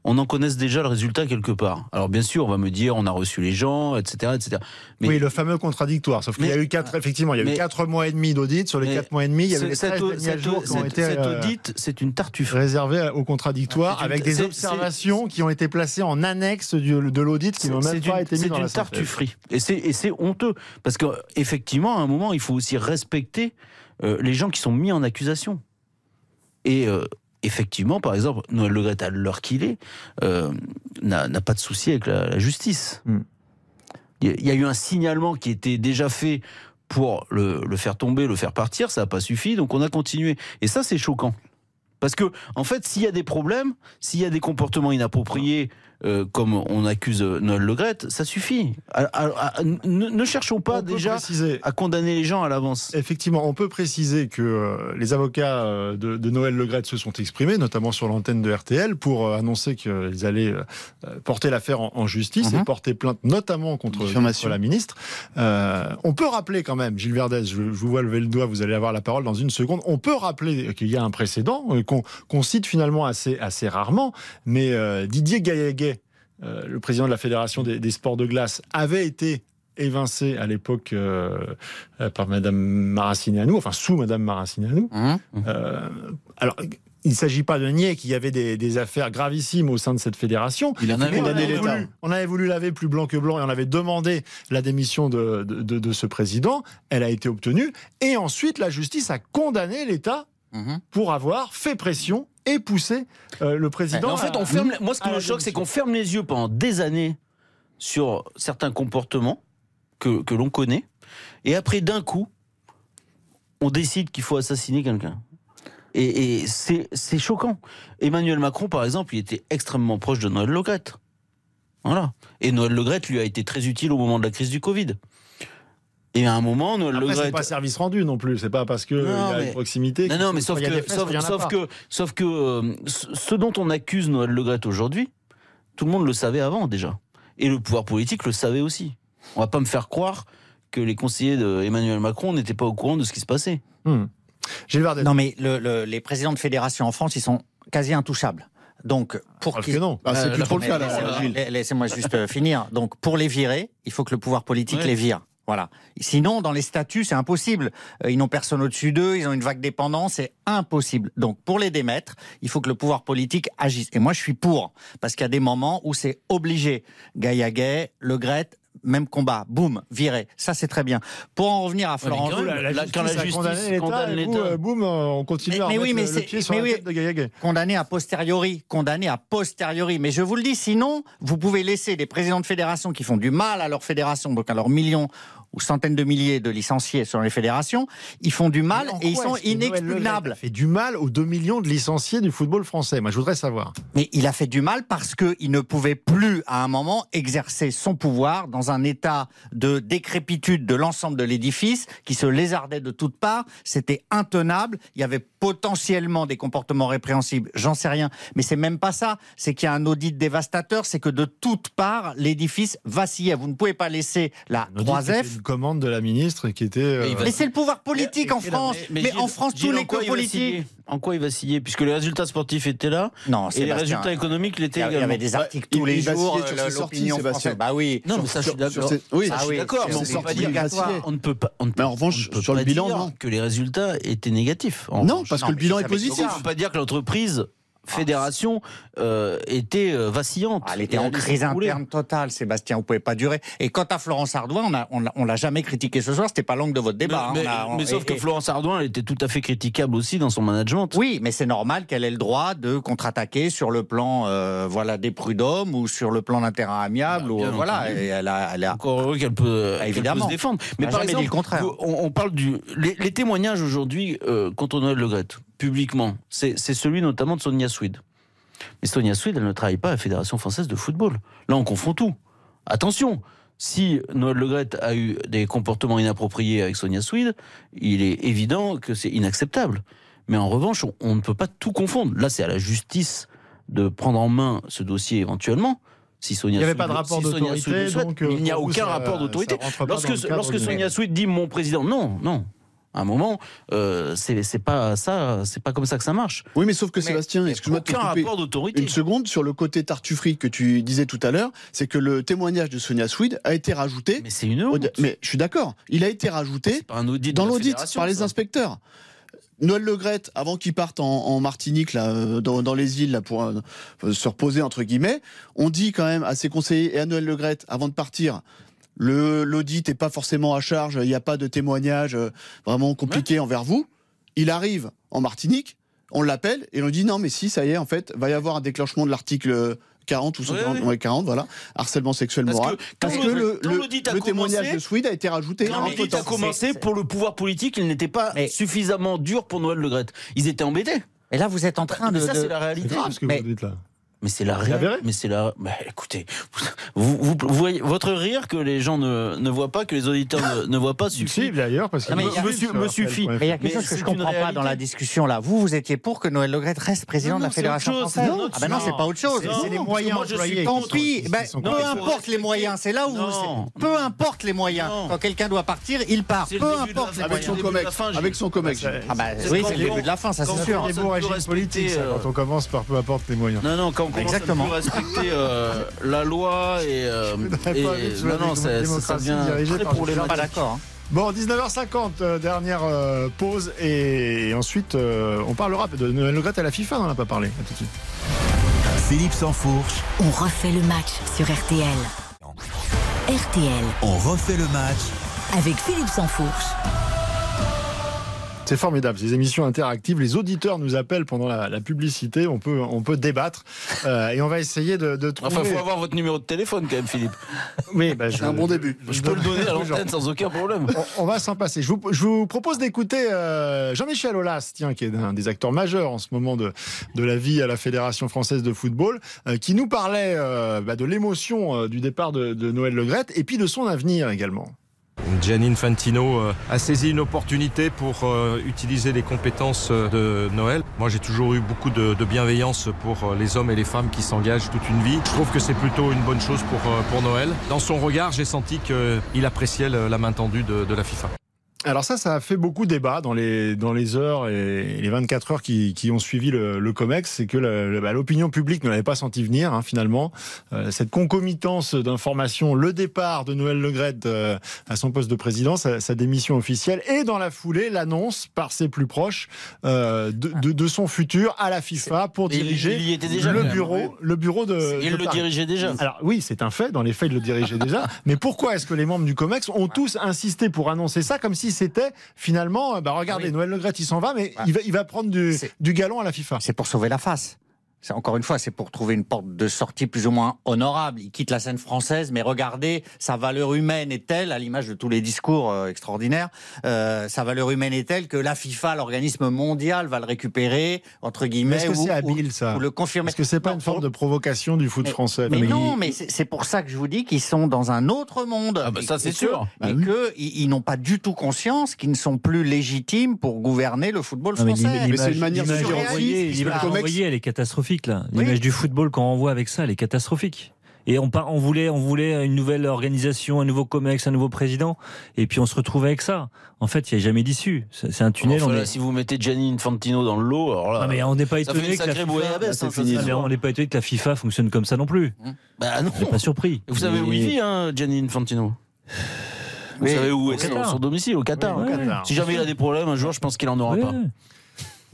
on en connaisse déjà le résultat quelque part. Alors bien sûr, on va me dire, on a reçu les gens, etc., etc. Mais oui, le fameux contradictoire. Sauf qu'il y a eu quatre, effectivement, il y a eu quatre mois et demi d'audit. Sur les quatre mois et demi, il y avait ce- les cet, 13 au- derniers cet- jours qui ont cet- été cet euh, audit, c'est une tartuffe. réservés au contradictoire C'est une- avec des c'est- observations qui ont été placées en annexe du- de l'audit qui n'ont même C'est pas une, été mis c'est dans une la synthèse. tartufferie. Et c'est, c'est honteux. Parce qu'effectivement, à un moment, il faut aussi respecter euh, les gens qui sont mis en accusation. Et euh, effectivement, par exemple, Noël Le Gret, à l'heure qu'il est, euh, n'a, pas de souci avec la, la justice. Hmm. Il y a- il y a eu un signalement qui était déjà fait pour le, le faire tomber, le faire partir, ça n'a pas suffi, donc on a continué. Et ça, c'est choquant. Parce que, en fait, s'il y a des problèmes, s'il y a des comportements inappropriés, euh, comme on accuse Noël Le Gret, ça suffit. À- à- à- ne, ne cherchons pas On déjà préciser- à condamner les gens à l'avance. Effectivement, on peut préciser que euh, les avocats euh, de, de Noël Legrette se sont exprimés, notamment sur l'antenne de RTL, pour euh, annoncer qu'ils allaient porter l'affaire en, en justice et Mhm. porter plainte notamment contre, la ministre. On peut rappeler quand même, Gilles Verdez, je, je vous vois lever le doigt, vous allez avoir la parole dans une seconde. On peut rappeler qu'il y a un précédent qu'on cite finalement assez, assez rarement, mais Didier Gaillaguet, euh, le président de la Fédération des, des sports de glace, avait été évincé à l'époque euh, euh, par Madame Maracineanu, enfin sous Madame Maracineanu. Hein Euh, alors, il ne s'agit pas de nier qu'il y avait des, des affaires gravissimes au sein de cette fédération. Il on, condamné avait voulu, on avait voulu laver plus blanc que blanc et on avait demandé la démission de, de- de- de ce président. Elle a été obtenue. Et ensuite, la justice a condamné l'État Mhm. pour avoir fait pression et poussé euh, le président. Mais en fait, à- on ferme. Moi, ce qui à me choque, c'est qu'on ferme les yeux pendant des années sur certains comportements que, que l'on connaît, et après, d'un coup, on décide qu'il faut assassiner quelqu'un. Et, et c'est c'est choquant. Emmanuel Macron, par exemple, il était extrêmement proche de Noël Legrette. Voilà. Et Noël Legrette lui a été très utile au moment de la crise du Covid. Et à un moment, Noël Après, c'est Legrette. pas service rendu non plus. C'est pas parce qu'il y Non, a mais- une proximité. Non, qu'il non, mais sauf y a que, fesses, sauf, y a sauf que, sauf que euh, ce dont on accuse Noël Le Graët aujourd'hui, tout le monde le savait avant déjà. Et le pouvoir politique le savait aussi. On va pas me faire croire que les conseillers d'Emmanuel Macron n'étaient pas au courant de ce qui se passait. Hmm. Non, mais le- le- les présidents de fédération en France, ils sont quasi intouchables. Donc, pour Parce qu'ils- que non. Ah, c'est Euh, plus trop le cas, Laissez-moi juste euh, finir. Donc, pour les virer, il faut que le pouvoir politique Ouais. les vire. Voilà. Sinon, dans les statuts, c'est impossible. Euh, Ils n'ont personne au-dessus d'eux, ils ont une vague dépendance, c'est impossible. Donc, pour les démettre, il faut que le pouvoir politique agisse. Et moi, je suis pour, parce qu'il y a des moments où c'est obligé. Gaillaguet, Le Gret, même combat, boum, viré. Ça, c'est très bien. Pour en revenir à Florent, quand La, la La- justice quand la condamne l'État. euh, boum, euh, on continue Mais- à mais oui, mais le, pied sur mais la oui. tête de condamné a posteriori, condamné a posteriori. Mais je vous le dis, sinon, vous pouvez laisser des présidents de fédération qui font du mal à leur fédération, donc à leurs millions ou centaines de milliers de licenciés sur les fédérations, ils font du mal et ils sont inexpugnables. a fait du mal aux 2 millions de licenciés du football français. Moi, je voudrais savoir. Mais il a fait du mal parce qu'il ne pouvait plus, à un moment, exercer son pouvoir dans un état de décrépitude de l'ensemble de l'édifice qui se lézardait de toutes parts. C'était intenable. Il y avait potentiellement des comportements répréhensibles. J'en sais rien. Mais c'est même pas ça. C'est qu'il y a un audit dévastateur. C'est que de toutes parts, l'édifice vacillait. Vous ne pouvez pas laisser la On dit que c'était 3F. une commande de la ministre qui était. euh, Mais il va- Mais c'est le pouvoir politique en France. Mais, Gilles- en France, Gilles, tous les va politiques. En quoi il va scier Puisque les résultats sportifs étaient là Non, et les résultats économiques l'étaient a- il y également. avait des articles Bah, tous les jours, sur euh, ses sorties, l'opinion Sébastien. Bah oui. Non, mais Sur- ça, je suis d'accord. oui, Ça, Ah je suis oui, d'accord, on ne peut pas. On ne peut, Mais en revanche, on ne peut sur le bilan, dire non. que les résultats étaient négatifs. Non, revanche. parce Non, que le bilan est positif. On ne peut pas dire que l'entreprise fédération euh, était euh, vacillante. Ah, Elle était en crise interne totale, Sébastien. Vous pouvez pas durer. Et quant à Florence Ardouin, on a, on l'a- on l'a jamais critiqué ce soir. C'était pas l'angle de votre débat. mais, hein. On a- on- mais sauf et- que Florence Ardouin, elle était tout à fait critiquable aussi dans son management. Oui, mais c'est normal qu'elle ait le droit de contre-attaquer sur le plan, euh, voilà, des prud'hommes ou sur le plan d'un terrain amiable. Bah, ou, voilà, et elle a, elle a- Encore heureux qu'elle peut, peut évidemment. se défendre. Mais par exemple, le contraire. on, on parle du les, les témoignages aujourd'hui euh, contre Noël Le Graët, publiquement, c'est celui notamment de Sonia Swede. Mais Sonia Swede, elle ne travaille pas à la Fédération française de football. Là, on confond tout. Attention, si Noël Le Graët a eu des comportements inappropriés avec Sonia Swede, il est évident que c'est inacceptable. Mais en revanche, on, on ne peut pas tout confondre. Là, c'est à la justice de prendre en main ce dossier éventuellement. Si Sonia Il n'y avait Swede- pas de rapport si d'autorité, donc, euh, il n'y a aucun ça- rapport d'autorité. Lorsque, lorsque Sonia Swede dit mon président, non, non. À un moment, euh, c'est c'est pas ça, c'est pas comme ça que ça marche. Oui, mais sauf que Mais Sébastien, excuse-moi de te Aucun couper rapport d'autorité. une seconde sur le côté tartufferie que tu disais tout à l'heure, c'est que le témoignage de Sonia Swede a été rajouté. Mais c'est une honte. mais je suis d'accord, il a été rajouté Par un audit dans la l'audit par les ça. inspecteurs. Noël Legrette, avant qu'il parte en, en Martinique, là, euh, dans, dans les îles, là, pour euh, se reposer, entre guillemets, on dit quand même à ses conseillers et à Noël Legrette, avant de partir, le- l'audit n'est pas forcément à charge, il n'y a pas de témoignage euh, vraiment compliqué envers vous. Il arrive en Martinique, on l'appelle et on lui dit non, mais si, ça y est, en fait, va y avoir un déclenchement de l'article 40 ou Ouais, 140, ouais. ouais, 40, voilà, harcèlement sexuel Parce moral. Parce le- que le, témoignage de Swede a été rajouté Quand en l'audit a commencé, pour le pouvoir politique, il n'était pas Mais- suffisamment dur pour Noël Le Graët. Ils étaient embêtés. Et là, vous êtes en train mais de. ça, de- c'est la C'est réalité. grave ce que Mais- vous dites là. Mais c'est la réalité. Mais c'est la. Mais écoutez, vous, vous, vous voyez votre rire que les gens ne, ne voient pas, que les auditeurs ne, ne voient pas Si, suffit. d'ailleurs, parce que Non, mais il y a- Monsieur- me suffit. Mais il y a quelque Mais chose que je une comprends pas dans la discussion là. Vous, vous étiez pour que Noël Le Graët reste président Non, de la non, Fédération autre chose, française. autre ah ben non, c'est pas autre chose. C'est- Non, les moyens employés. Tant pis, ben, peu Non, importe les moyens, c'est là où Non, vous, peu non. importe les moyens. Non. Quand quelqu'un doit partir, il part. Peu début de la importe les moyens. son Début de la comex. fin, Gilles. Avec son comex. Ah bah C'est oui, quand- c'est le début de la fin, ça quand- c'est quand- sûr. Ça, euh, quand on commence par peu importe les moyens. Non, non, quand, Exactement. à plus respecter euh, la loi et, euh, et- non non ça, ça, devient très problématique. Pas d'accord. hein. Bon, 19h50, euh, dernière euh, pause. Et, et ensuite, euh, on parlera de Noël Le Gret à la FIFA, on n'en a pas parlé. À tout de suite. Philippe Sansfourche, On refait le match sur RTL. RTL on refait le match avec Philippe Sansfourche. C'est formidable, ces émissions interactives. Les auditeurs nous appellent pendant la, la publicité. On peut, on peut débattre. Euh, et on va essayer de, de trouver. Enfin, faut avoir votre numéro de téléphone quand même, Philippe. Oui, bah, je- C'est un bon début. Je peux le donner à l'antenne sans aucun problème. On, on va s'en passer. Je vous, je vous propose d'écouter euh, Jean-Michel Aulas, tiens, qui est un des acteurs majeurs en ce moment de, de la vie à la Fédération française de football, euh, qui nous parlait euh, bah, de l'émotion euh, du départ de, de Noël Le Graët et puis de son avenir également. Gianni Infantino euh, a saisi une opportunité pour euh, utiliser les compétences euh, de Noël. Moi, j'ai toujours eu beaucoup de, bienveillance pour les hommes et les femmes qui s'engagent toute une vie. Je trouve que c'est plutôt une bonne chose pour, Noël. Dans son regard, j'ai senti qu'il appréciait la main tendue de la FIFA. Alors ça, ça a fait beaucoup débat dans les, dans les heures et les 24 heures qui, qui ont suivi le, le COMEX. C'est que bah, l'opinion publique ne l'avait pas senti venir, hein, finalement. Euh, cette concomitance d'informations, le départ de Noël Le Graët euh, à son poste de président, sa, sa démission officielle, et dans la foulée, l'annonce par ses plus proches euh, de, de, de son futur à la FIFA pour diriger il y était déjà, le, même. bureau, le bureau de... Il de le Paris. dirigeait déjà. Alors oui, c'est un fait, dans les faits, il le dirigeait déjà. Mais pourquoi est-ce que les membres du COMEX ont tous insisté pour annoncer ça comme si c'était finalement, euh, bah regardez, Oui. Noël Le Graët, il s'en va, mais il, va, il va prendre du galon à la FIFA. C'est pour sauver la face. C'est encore une fois, c'est pour trouver une porte de sortie plus ou moins honorable. Il quitte la scène française, mais regardez, sa valeur humaine est telle, à l'image de tous les discours euh, extraordinaires, euh, sa valeur humaine est telle que la FIFA, l'organisme mondial, va le récupérer entre guillemets est-ce que ou, c'est habile ça ou le confirmer. Est-ce que c'est pas Non, une forme pour- de provocation du foot Mais- français Mais Non, mais c'est pour ça que je vous dis qu'ils sont dans un autre monde. Ah bah ça, Et- c'est sûr. Bah Et oui. qu'ils ils n'ont pas du tout conscience qu'ils ne sont plus légitimes pour gouverner le football français. Mais c'est une manière de Comex- envoyée, elle est catastrophique là. Oui. L'image du football qu'on envoie avec ça, elle est catastrophique. Et on, on voulait, on voulait une nouvelle organisation, un nouveau Comex, un nouveau président, et puis on se retrouve avec ça. En fait, il n'y a jamais d'issue. C'est un tunnel. Enfin, on là, est- si vous mettez Gianni Infantino dans le lot, alors là. Mais on n'est pas étonné que la FIFA... bouillabaisse, hein, ça, fini. c'est mais sûr. on n'est pas étonné que la FIFA fonctionne comme ça non plus. Bah non. On n'est pas surpris. Vous savez où il vit, hein, Gianni Infantino? Vous savez où au est son, domicile? Au Qatar. Oui, au hein. Qatar. Si jamais il a des problèmes un jour, je pense qu'il en aura Ouais. pas.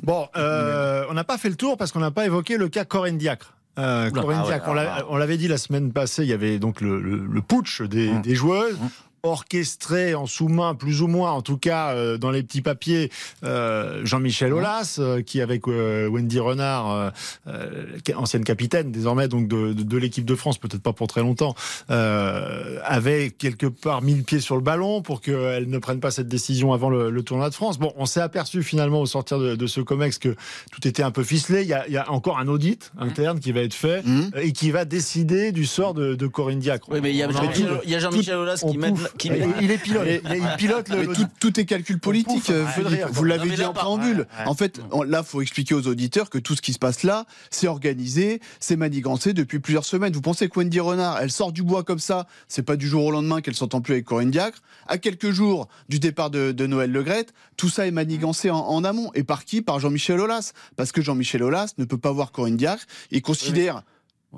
Bon, euh, on n'a pas fait le tour parce qu'on n'a pas évoqué le cas Corinne Diacre. Euh. Corinne Ah ouais, Diacre, on ah, on l'avait dit la semaine passée, il y avait donc le, le- le putsch des, Mmh. des joueuses. Mmh. Orchestré en sous-main, plus ou moins, en tout cas euh, dans les petits papiers, euh, Jean-Michel Aulas, euh, qui avec euh, Wendy Renard, euh, euh, ancienne capitaine désormais donc de, de, de l'équipe de France, peut-être pas pour très longtemps, euh, avait quelque part mis le pied sur le ballon pour qu'elle ne prenne pas cette décision avant le, le tournoi de France. Bon, on s'est aperçu finalement au sortir de, de ce COMEX que tout était un peu ficelé. Il y a, il y a encore un audit interne qui va être fait Mmh. euh, et qui va décider du sort de, de Corinne Diacre. Oui, mais il y a Jean-Michel Aulas qui met. Il est pilote. Il, il pilote le. Mais l'audit. tout, tout est calcul politique, euh. Vous l'avez dit en préambule. ouais, ouais. En fait, on- là, faut expliquer aux auditeurs que tout ce qui se passe là, c'est organisé, c'est manigancé depuis plusieurs semaines. Vous pensez que Wendy Renard, elle sort du bois comme ça, c'est pas du jour au lendemain qu'elle s'entend plus avec Corinne Diacre. À quelques jours du départ de, de Noël Le Graët, tout ça est manigancé en, en amont. Et par qui? Par Jean-Michel Aulas. Parce que Jean-Michel Aulas ne peut pas voir Corinne Diacre. Il considère.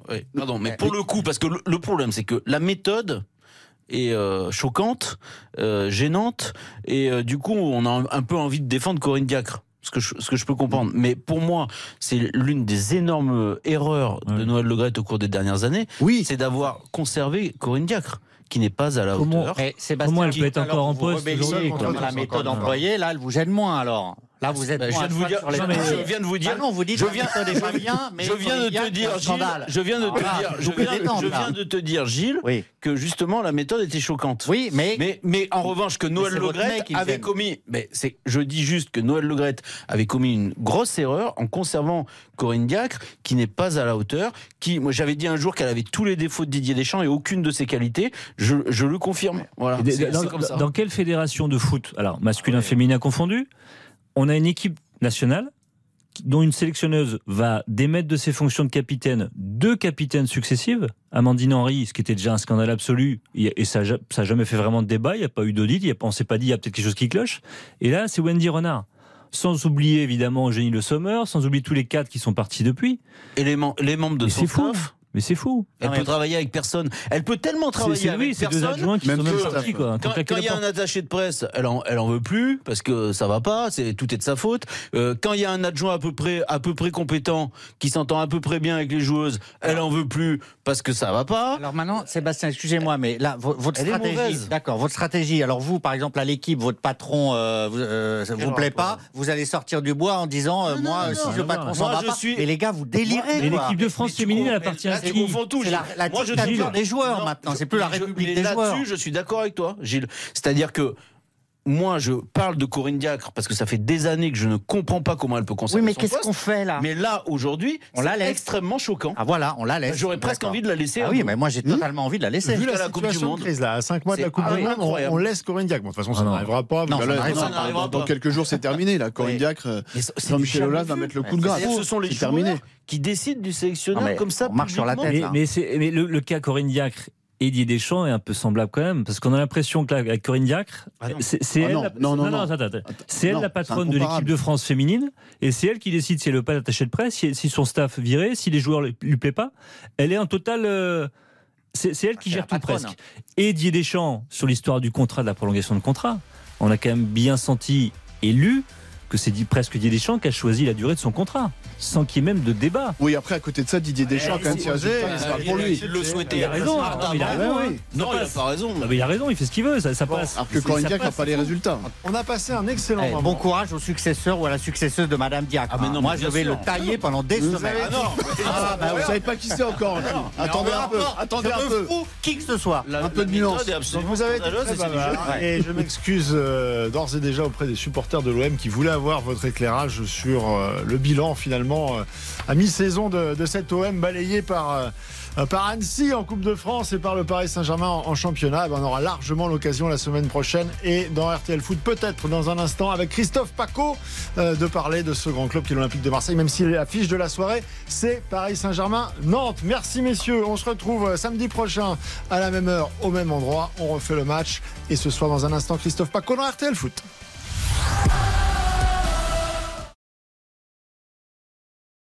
Oui, pardon, mais pour le coup, parce que le problème, c'est que la méthode est euh, choquante, euh, gênante, et euh, du coup, on a un, peu envie de défendre Corinne Diacre. Ce que, je, ce que je peux comprendre. Mais pour moi, c'est l'une des énormes erreurs de Ouais. Noël Le Graët au cours des dernières années, Oui, c'est d'avoir conservé Corinne Diacre, qui n'est pas à la Comment- hauteur. Mais Sébastien, Comment elle peut être encore en vous poste contre la méthode employée, là, elle vous gêne moins alors. Là, vous êtes Bah, je viens de à vous dire, sur les non, mais pattes. je viens de vous dire, non, vous dites je viens- bien, mais je viens de te dire, Gilles, je viens de te Ah, dire, je viens, détendre, je là. viens de te dire, Gilles, Oui, que justement la méthode était choquante. oui, mais, Mais, mais en revanche, que Noël c'est Le votre nez Graët qui me avait commis. Mais c'est, je dis juste que Noël Le Graët avait commis une grosse erreur en conservant Corinne Diacre, qui n'est pas à la hauteur. Qui, moi, j'avais dit un jour qu'elle avait tous les défauts de Didier Deschamps et aucune de ses qualités. Je, je le confirme. Voilà. Dans, c'est comme ça. dans quelle fédération de foot, alors masculin, féminin confondu, on a une équipe nationale dont une sélectionneuse va démettre de ses fonctions de capitaine deux capitaines successives, Amandine Henry, ce qui était déjà un scandale absolu, et ça n'a jamais fait vraiment de débat, il n'y a pas eu d'audit, il y a pas- on s'est pas dit il y a peut-être quelque chose qui cloche, et là c'est Wendy Renard. Sans oublier évidemment Eugénie Le Sommer, sans oublier tous les cadres qui sont partis depuis. Et les, mem- les membres de son staff Mais c'est fou. Elle Non, peut mais- travailler avec personne. Elle peut tellement travailler c'est avec oui, c'est deux personne. adjoints qui même sont même sortis quoi. Quand il y a un attaché de presse, elle en, elle en veut plus parce que ça va pas, c'est tout est de sa faute. Euh, quand il y a un adjoint à peu près à peu près compétent qui s'entend à peu près bien avec les joueuses, elle en veut plus parce que ça va pas. Alors maintenant, Sébastien, excusez-moi, mais là, vo- votre Elle stratégie, d'accord, votre stratégie. Alors vous, par exemple, à l'équipe, votre patron, euh, vous, euh, ça vous plaît pas, vous allez sortir du bois en disant, euh, Non, moi, non, si non. le patron Moi, s'en va je pas. suis- Et les gars, vous délirez. L'équipe de France féminine, elle appartient à tu confonds tout. La, la Moi, je des joueurs Non, maintenant. C'est plus la République mais des joueurs. Là-dessus, je suis d'accord avec toi, Gilles. C'est-à-dire que moi, je parle de Corinne Diacre parce que ça fait des années que je ne comprends pas comment elle peut conserver Oui, mais qu'est-ce qu'on fait là? Mais là, aujourd'hui, On la c'est laisse. extrêmement choquant. Ah voilà, on la laisse. J'aurais presque envie de la laisser. Ah oui, mais moi j'ai totalement envie de la laisser. Vu la, la Coupe du Monde. crise, là, à 5 mois de la Coupe du Monde, on, laisse Corinne Diacre. Bon, de toute façon, ça Ah n'arrivera pas. Non, ça Ça dans quelques jours, c'est terminé. Là. Corinne Diacre, euh, Jean-Michel Aulas va mettre le coup de grâce. Ce sont les C'est terminé. joueurs qui décident du sélectionneur mais comme ça. on marche sur la tête. Mais, le cas Corinne Diacre et Didier Deschamps est un peu semblable quand même, parce qu'on a l'impression que là, avec Corinne Diacre, Ah c'est Ah elle, non, la, non, non, c'est elle la patronne de l'équipe de France féminine, et c'est elle qui décide si elle veut pas d'attaché de presse, si, si son staff viré, si les joueurs lui, lui plaît pas. Elle est en total. euh, c'est elle qui c'est gère la tout patronne. presque. Et Didier Deschamps sur l'histoire du contrat, de la prolongation de contrat, on a quand même bien senti et lu que c'est presque Didier Deschamps qui a choisi la durée de son contrat, sans qu'il y ait même de débat. Oui, après, à côté de ça, Didier Deschamps, quand même, c'est il Il pour lui. de le souhaiter. Il a raison. Non, il a raison. Non, il a pas raison. Non, mais il a raison, il fait ce qu'il veut, ça, ça passe. Alors que Corinne Diacre n'a pas les résultats. On a passé un excellent Eh, moment. bon courage au successeur ou à la successeuse de Madame Diacre. Ah, mais non, Moi, je vais le tailler pendant des semaines. avez- Ah, bah, vous savez pas qui c'est encore. Attendez un peu. Attendez un peu. qui que ce soit. Un peu de nuance. vous avez et je m'excuse euh, d'ores et déjà auprès des supporters de l'OM qui voulaient avoir votre éclairage sur le bilan finalement euh, à mi-saison de, de cet OM balayé par, euh, par Annecy en Coupe de France et par le Paris Saint-Germain en, championnat. Eh ben, on aura largement l'occasion la semaine prochaine et dans RTL Foot peut-être dans un instant avec Christophe Paco euh, de parler de ce grand club qui est l'Olympique de Marseille même si l'affiche de la soirée c'est Paris Saint-Germain Nantes. Merci messieurs, on se retrouve samedi prochain à la même heure au même endroit. On refait le match et ce soir dans un instant Christophe Paco dans RTL Foot.